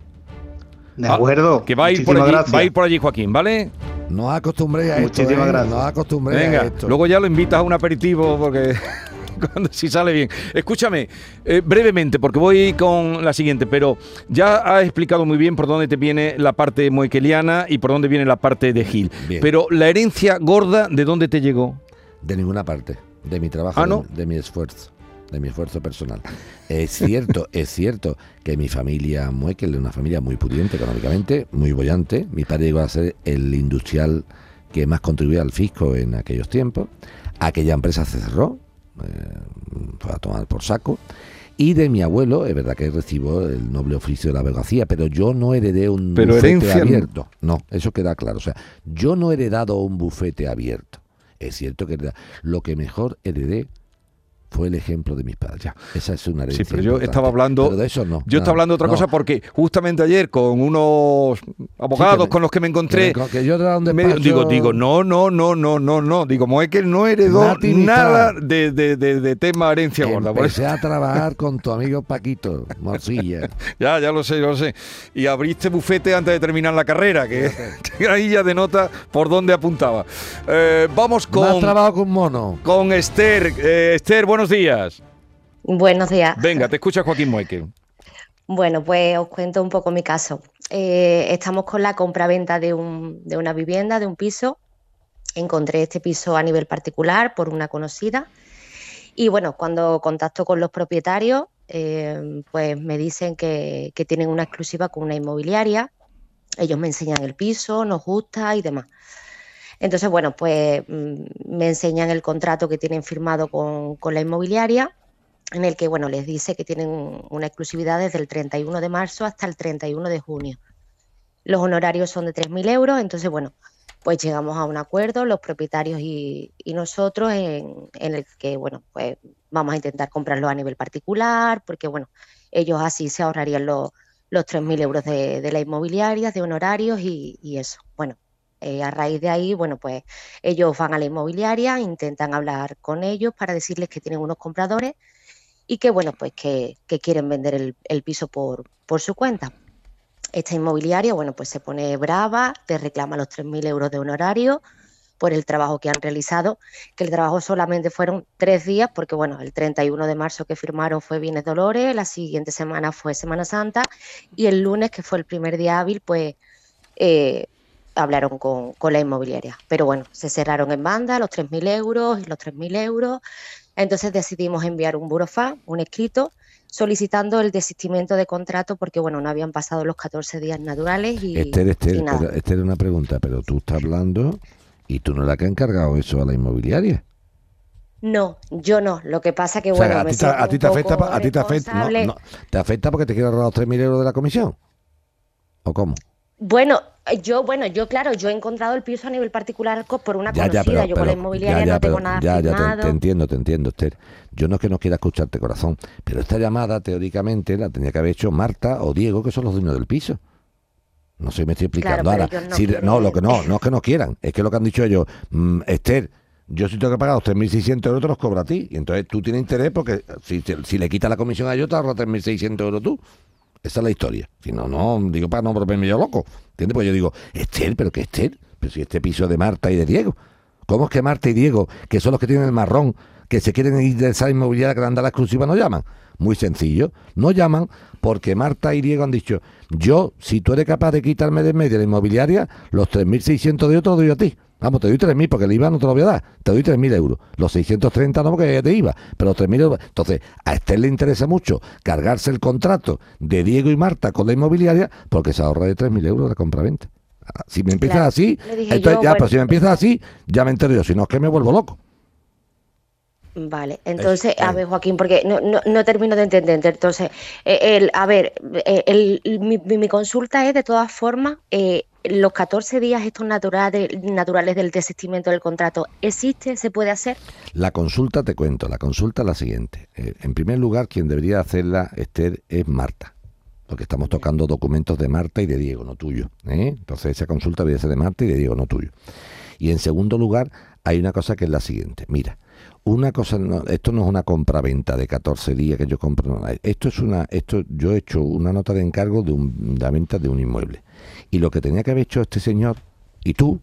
De Ah, acuerdo. Que va a ir por allí, va a ir por allí Joaquín, ¿vale? No acostumbréis a esto. Muchísimas ¿eh? gracias. No acostumbréis a esto. luego ya lo invitas a un aperitivo porque cuando si sale bien. Escúchame, eh, brevemente, porque voy con la siguiente, pero ya has explicado muy bien por dónde te viene la parte moequeliana y por dónde viene la parte de Gil. Bien. Pero la herencia gorda, ¿de dónde te llegó? De ninguna parte. De mi trabajo, Ah, ¿no? de, de mi esfuerzo. De mi esfuerzo personal. Es cierto, es cierto que mi familia Muekel es una familia muy pudiente económicamente, muy bollante. Mi padre llegó a ser el industrial que más contribuía al fisco en aquellos tiempos. Aquella empresa se cerró, eh, fue a tomar por saco. Y de mi abuelo, es verdad que recibo el noble oficio de la abogacía, pero yo no heredé un Pero bufete herencia abierto. No, eso queda claro. O sea, yo no he heredado un bufete abierto. Es cierto que lo que mejor heredé fue el ejemplo de mis padres. Ya. Esa es una herencia Sí, pero yo importante. estaba hablando. Pero de eso no. Yo estaba hablando de otra No. cosa porque justamente ayer con unos abogados Sí, que me- con los que me encontré. Que, que yo un me- digo, digo, no, no, no, no, no, no. Digo, Moekel no heredó nada de, de, de- de tema herencia gorda. Empecé a trabajar con tu amigo Paquito Morcilla. Ya, ya lo sé, lo sé. Y abriste bufete antes de terminar la carrera, que, que ahí ya denota por dónde apuntaba. Eh, vamos Más con, trabajo que un mono. con Esther. Eh, Esther, buenos días. Buenos días. Venga, te escucha Joaquín Moekel. Bueno, pues os cuento un poco mi caso. Eh, estamos con la compra-venta de, un- de una vivienda, de un piso. Encontré este piso a nivel particular por una conocida. Y bueno, cuando contacto con los propietarios, eh, pues me dicen que, que tienen una exclusiva con una inmobiliaria. Ellos me enseñan el piso, nos gusta y demás. Entonces, bueno, pues mm, me enseñan el contrato que tienen firmado con, con la inmobiliaria en el que bueno, les dice que tienen una exclusividad desde el 31 de marzo hasta el 31 de junio. Los honorarios son de 3.000 euros, entonces bueno, pues llegamos a un acuerdo, los propietarios y, nosotros, en, el que bueno, pues vamos a intentar comprarlo a nivel particular, porque bueno, ellos así se ahorrarían los, los 3.000 euros de, de la inmobiliaria, de honorarios y eso. Bueno, eh, a raíz de ahí, bueno, pues ellos van a la inmobiliaria, intentan hablar con ellos para decirles que tienen unos compradores y que bueno, pues que, quieren vender el, el piso por, por su cuenta. Esta inmobiliaria, bueno, pues se pone brava, te reclama los 3.000 euros de honorario por el trabajo que han realizado, que el trabajo solamente fueron tres días, porque bueno, el 31 de marzo que firmaron fue Bienes Dolores, la siguiente semana fue Semana Santa y el lunes, que fue el primer día hábil, pues eh, hablaron con, con la inmobiliaria. Pero bueno, se cerraron en banda los 3.000 euros y los 3.000 euros. Entonces decidimos enviar un burofax, un escrito, solicitando el desistimiento de contrato porque, bueno, no habían pasado los 14 días naturales y, Esther, Esther, y nada. pero, Esther, una pregunta, pero tú estás hablando y tú no la que has encargado eso a la inmobiliaria. No, yo no. Lo que pasa que, O sea, bueno, a ti, te- siento a ti un te afecta, a ti te afecta, no, responsable. no, te afecta porque te quiero ahorrar los 3.000 euros de la comisión. ¿O cómo? Bueno, yo, bueno, yo, claro, yo he encontrado el piso a nivel particular por una Ya, conocida. ya, pero, yo con la inmobiliaria ya, no tengo nada ya, ya, te- firmado. te, entiendo, te entiendo, Esther. Yo no es que no quiera escucharte, corazón, pero esta llamada, teóricamente, la tenía que haber hecho Marta o Diego, que son los dueños del piso. No sé, me estoy explicando Claro, ahora. no Si- no, lo que no, no es que no quieran, es que lo que han dicho ellos, mm, Esther, yo si tengo que pagar los 3.600 euros te los cobro a ti. Y entonces tú tienes interés porque si, si le quitas la comisión a ellos te ahorras 3.600 euros tú. Esa es la historia. Si no, no, digo para no volverme yo loco. ¿Entiendes? Pues yo digo, Esther, pero ¿qué Esther? Pero si este piso de Marta y de Diego. ¿Cómo es que Marta y Diego, que son los que tienen el marrón, que se quieren ir de esa inmobiliaria que dado la exclusiva, no llaman? Muy sencillo. No llaman porque Marta y Diego han dicho, yo, si tú eres capaz de quitarme de medio la inmobiliaria, los 3.600 de otro doy a ti. Vamos, te doy 3.000 porque el IVA no te lo voy a dar. Te doy 3.000 euros. Los 630 no porque te IVA, pero los 3.000 euros. Entonces, a Esther le interesa mucho cargarse el contrato de Diego y Marta con la inmobiliaria porque se ahorra de 3.000 euros de compra-venta. Ah, Si me empiezas Claro, así, entonces yo, ya, bueno, pero si me empiezas así, ya me entero yo. Si no, es que me vuelvo loco. Vale, entonces, a ver, Joaquín, porque no, no, no termino de entender. Entonces, eh, el, a ver, eh, el- mi- mi consulta es, de todas formas, eh, los 14 días estos naturales, naturales del desistimiento del contrato, ¿existe? ¿Se puede hacer? La consulta, te cuento, la consulta es la siguiente. Eh, en primer lugar, quien debería hacerla, Esther, es Marta. Porque estamos tocando documentos de Marta y de Diego, no tuyo. ¿eh? Entonces esa consulta debería ser de Marta y de Diego, no tuyo. Y en segundo lugar, hay una cosa que es la siguiente. Mira, una cosa, no- esto no es una compra-venta de 14 días que yo compro. no, Esto es una, esto, yo he hecho una nota de encargo de, un, de la venta de un inmueble. Y lo que tenía que haber hecho este señor y tú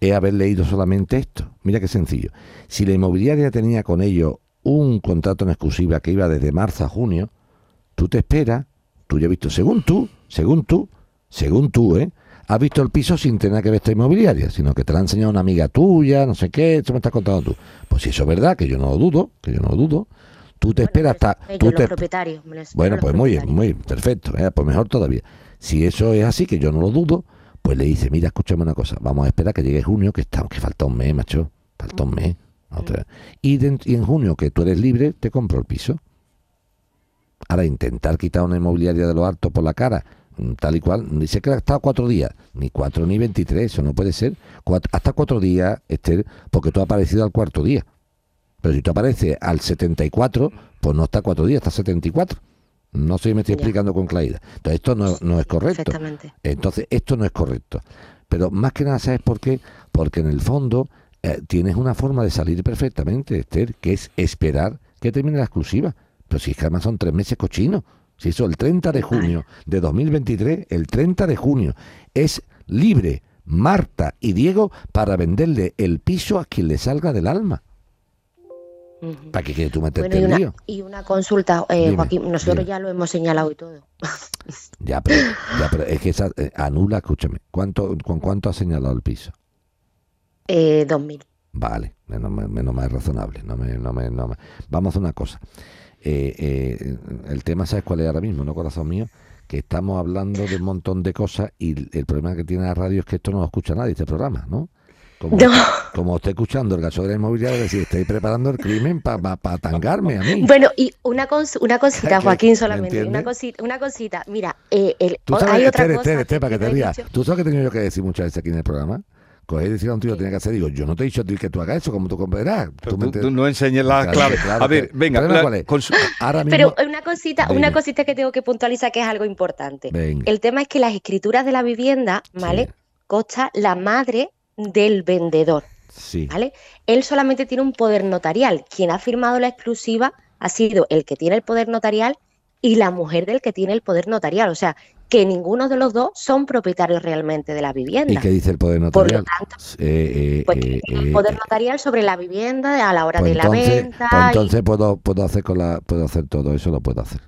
es haber leído solamente esto. Mira qué sencillo. Si la inmobiliaria tenía con ellos un contrato en exclusiva que iba desde marzo a junio, tú te esperas, tú ya has visto, según tú, según tú, según tú, ¿eh? Has visto el piso sin tener que ver esta inmobiliaria, sino que te la ha enseñado una amiga tuya, no sé qué, eso me estás contando tú. Pues si eso es verdad, que yo no lo dudo, que yo no lo dudo, tú te esperas hasta... Tú te, bueno, pues muy bien, muy perfecto, eh, pues mejor todavía. Si eso es así, que yo no lo dudo, pues le dice, mira, escúchame una cosa, vamos a esperar que llegue junio, que está, que falta un mes, macho, falta un mes. otra- Y, de- y en junio, que tú eres libre, te compro el piso. Ahora, intentar quitar una inmobiliaria de lo alto por la cara, mm, tal y cual, dice que ha estado cuatro días, ni cuatro ni veintitrés, eso no puede ser. Cuat- hasta cuatro días, Esther, porque tú has aparecido al cuarto día. Pero si tú apareces al 74, pues no está cuatro días, está 74. No sé si me estoy Ya. explicando con claridad. Entonces, esto no, no es correcto. Perfectamente. Entonces, esto no es correcto. Pero más que nada, ¿sabes por qué? Porque en el fondo eh, tienes una forma de salir perfectamente, Esther, que es esperar que termine la exclusiva. Pero si es que además son tres meses cochinos. Si eso, el 30 de junio de 2023, el 30 de junio, es libre Marta y Diego para venderle el piso a quien le salga del alma. ¿Para qué quieres tú meterte Bueno, y lío? y una consulta, eh, Dime, Joaquín, nosotros dime. ya lo hemos señalado y todo. Ya, pero, ya, pero es que esa, eh, anula, escúchame. ¿Cuánto, ¿Con cuánto has señalado el piso? Eh, 2000. Vale, menos, mal- menos más razonable. No me, no me, no me- Vamos a hacer una cosa. Eh, eh, el tema, ¿sabes cuál es ahora mismo, no, corazón mío? Que estamos hablando de un montón de cosas y el- problema que tiene la radio es que esto no lo escucha nadie, este programa, ¿no? Como, No. como estoy escuchando el gaso de la inmobiliaria, decir, estoy preparando el crimen para tangarme a mí. Bueno, y una, cos- una cosita. Joaquín, ¿Me solamente. Una cosita, una cosita. Mira, eh, el- Tú sabes, hay otra cosa para que te rías. dicho. Tú sabes que he tenido yo que decir muchas veces aquí en el programa. Coger y decir a un tío que tiene que hacer, digo, yo no te he dicho a ti que tú hagas eso, como tú comprenderás. Tú, tú no enseñes la Claro, clave. claro, a ver, que- venga, ¿el problema la- cuál es? con su- Ahora mismo, Pero una cosita, Dime. una cosita que tengo que puntualizar que es algo importante. Venga. El tema es que las escrituras de la vivienda, ¿vale? Sí. Consta la madre del vendedor, sí. ¿vale? Él solamente tiene un poder notarial. Quien ha firmado la exclusiva ha sido el que tiene el poder notarial y la mujer del que tiene el poder notarial. O sea, que ninguno de los dos son propietarios realmente de la ¿Y vivienda. qué dice el poder Por lo notarial? tanto, Eh, eh, pues eh, el eh, poder notarial sobre la vivienda a la hora pues de la venta. pues y- entonces puedo, puedo hacer con la, puedo hacer todo eso, lo puedo hacer.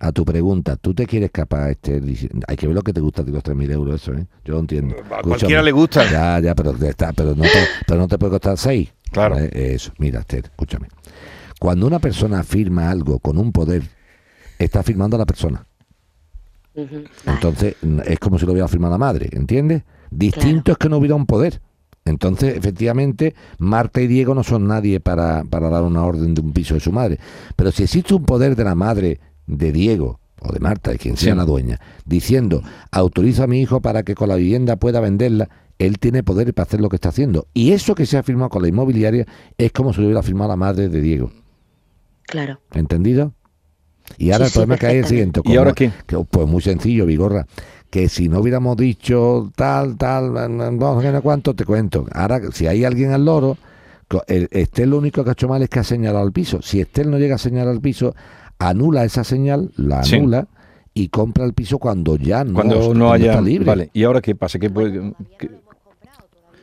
A tu pregunta, ¿tú te quieres capaz, este, hay que ver lo que te gusta de los 3.000 euros, eso, ¿eh? Yo lo entiendo. A Escúchame. cualquiera le gusta. Ya, ya, pero, ya está, pero, no te, pero no te puede costar 6. Claro. Eso, mira, Esther, escúchame. Cuando una persona firma algo con un poder, está firmando a la persona. Entonces, es como si lo hubiera firmado la madre, ¿entiendes? Distinto es que no hubiera un poder. Entonces, efectivamente, Marta y Diego no son nadie para, para dar una orden de un piso de su madre. Pero si existe un poder de la madre de Diego o de Marta, de quien sea Sí. la dueña, diciendo, autorizo a mi hijo para que con la vivienda pueda venderla, él tiene poder para hacer lo que está haciendo. Y eso que se ha firmado con la inmobiliaria es como si lo hubiera firmado la madre de Diego. Claro. ¿Entendido? Y ahora Sí, el sí, problema que hay es el siguiente. ¿Y ahora qué? que, pues muy sencillo, Vigorra. que si no hubiéramos dicho tal, tal, vamos a ver cuánto, te cuento. Ahora, si hay alguien al loro, Estel lo único que ha hecho mal es que ha señalado al piso. Si Estel no llega a señalar al piso, anula esa señal, la Sí. anula y compra el piso cuando ya no, Cuando no cuando haya. está libre. Vale, ¿y ahora qué pasa? ¿Qué puede- qué-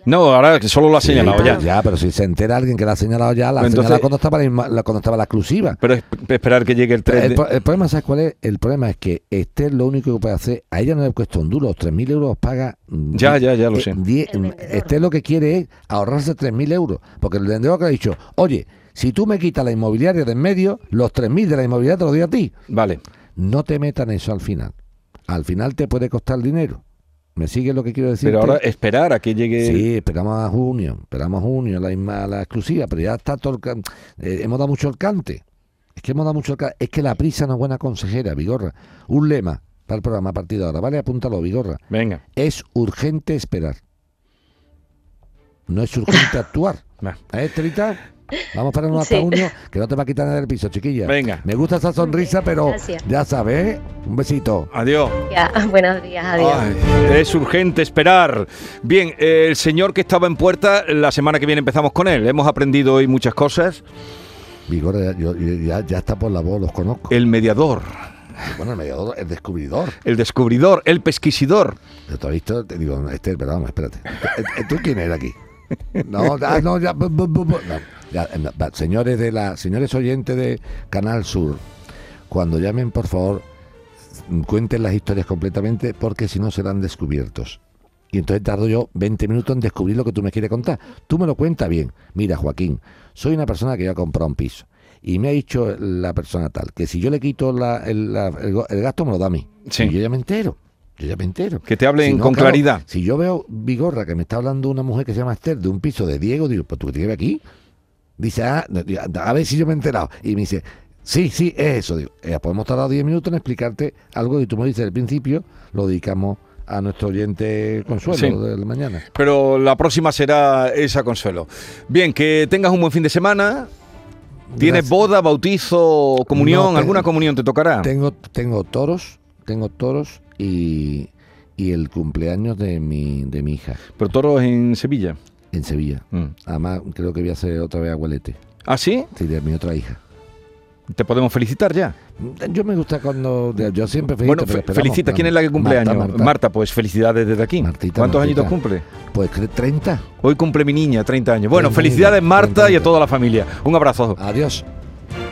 No, ahora que solo lo ha Sí, señalado ya. Ya, pero si se entera alguien que la ha señalado ya, la ha Entonces- señalado cuando estaba la, cuando estaba la exclusiva. Pero es esperar que llegue el 3 El, de... pro- el problema, ¿sabes cuál es? El problema es que Esther lo único que puede hacer, a ella no le cuesta un duro, los 3.000 euros los paga. mm, Ya, ya, ya lo eh, sé. die- El vendedor. Esther lo que quiere es ahorrarse 3.000 euros, porque el vendedor que ha dicho, oye, si tú me quitas la inmobiliaria de en medio, los 3.000 de la inmobiliaria te los doy a ti. Vale. No te metan eso al final. Al final te puede costar dinero. ¿Me sigue lo que quiero decir? Pero ahora esperar a que llegue... Sí, esperamos a junio, esperamos a junio la, misma- la exclusiva, pero ya está todo el eh, hemos dado mucho el cante. Es que hemos dado mucho el cante. Es que la prisa no es buena consejera, Vigorra. Un lema para el programa a partir de ahora, ¿vale? Apúntalo, Vigorra. Venga. Es urgente esperar. No es urgente actuar. ¿Eh, Estelita? Vamos para hasta Sí. junio, que no te va a quitar nada del piso, chiquilla. Venga. Me gusta esa sonrisa, pero Gracias. ya sabes, ¿eh? Un besito. Adiós. Ya, buenos días, adiós. Ay, es urgente esperar. Bien, eh, el señor que estaba en puerta, la semana que viene empezamos con él. Hemos aprendido hoy muchas cosas. Vigorra, yo- yo- ya, ya está por la voz, los conozco. El mediador, Bueno, el mediador, el descubridor. el descubridor, el pesquisidor. Pero tú has visto, te digo, Esther, perdón, espérate. ¿Tú- ¿Tú quién eres aquí? No, ah, no, ya, bu- bu- bu- bu- no, ya, eh, señores de la, señores oyentes de Canal Sur, cuando llamen, por favor, mm, cuenten las historias completamente, porque si no serán descubiertos. Y entonces tardo yo 20 minutos en descubrir lo que tú me quieres contar. Tú me lo cuentas bien. Mira, Joaquín, soy una persona que ya ha comprado un piso. Y me ha dicho la persona tal, que si yo le quito la- el, la- el gasto, me lo da a mí. Sí. Y yo ya me entero. Yo ya me entero. Que te hablen Si no, con claro, claridad. Si yo veo Vigorra que me está hablando una mujer que se llama Esther de un piso de Diego, digo, pues tú que te lleves aquí. Dice, ah, a ver si yo me he enterado. Y me dice, sí, sí, es eso. Digo, eh, pues hemos tardado 10 minutos en explicarte algo que tú me dices al principio, lo dedicamos a nuestro oyente Consuelo Sí. de la mañana. Pero la próxima será esa consuelo. Bien, que tengas un buen fin de semana. ¿Tienes Gracias. boda, bautizo, comunión? No, ¿Alguna comunión te tocará? Tengo, tengo toros, tengo toros y, y el cumpleaños de mi, de mi hija Pero toros en Sevilla. en Sevilla. Mm. Además, creo que voy a hacer otra vez abuelete. ¿Ah, sí? Sí, de mi otra hija. Te podemos felicitar ya. Yo me gusta cuando. Yo siempre felicito. bueno, felicita. ¿Quién es la que cumple Marta, años? Marta. pues felicidades desde aquí. Martita, ¿Cuántos Martita. añitos cumple? Pues cre- 30. Hoy cumple mi niña, 30 años. Bueno, 30 felicidades Marta 30 y a toda la familia. Un abrazo. Adiós.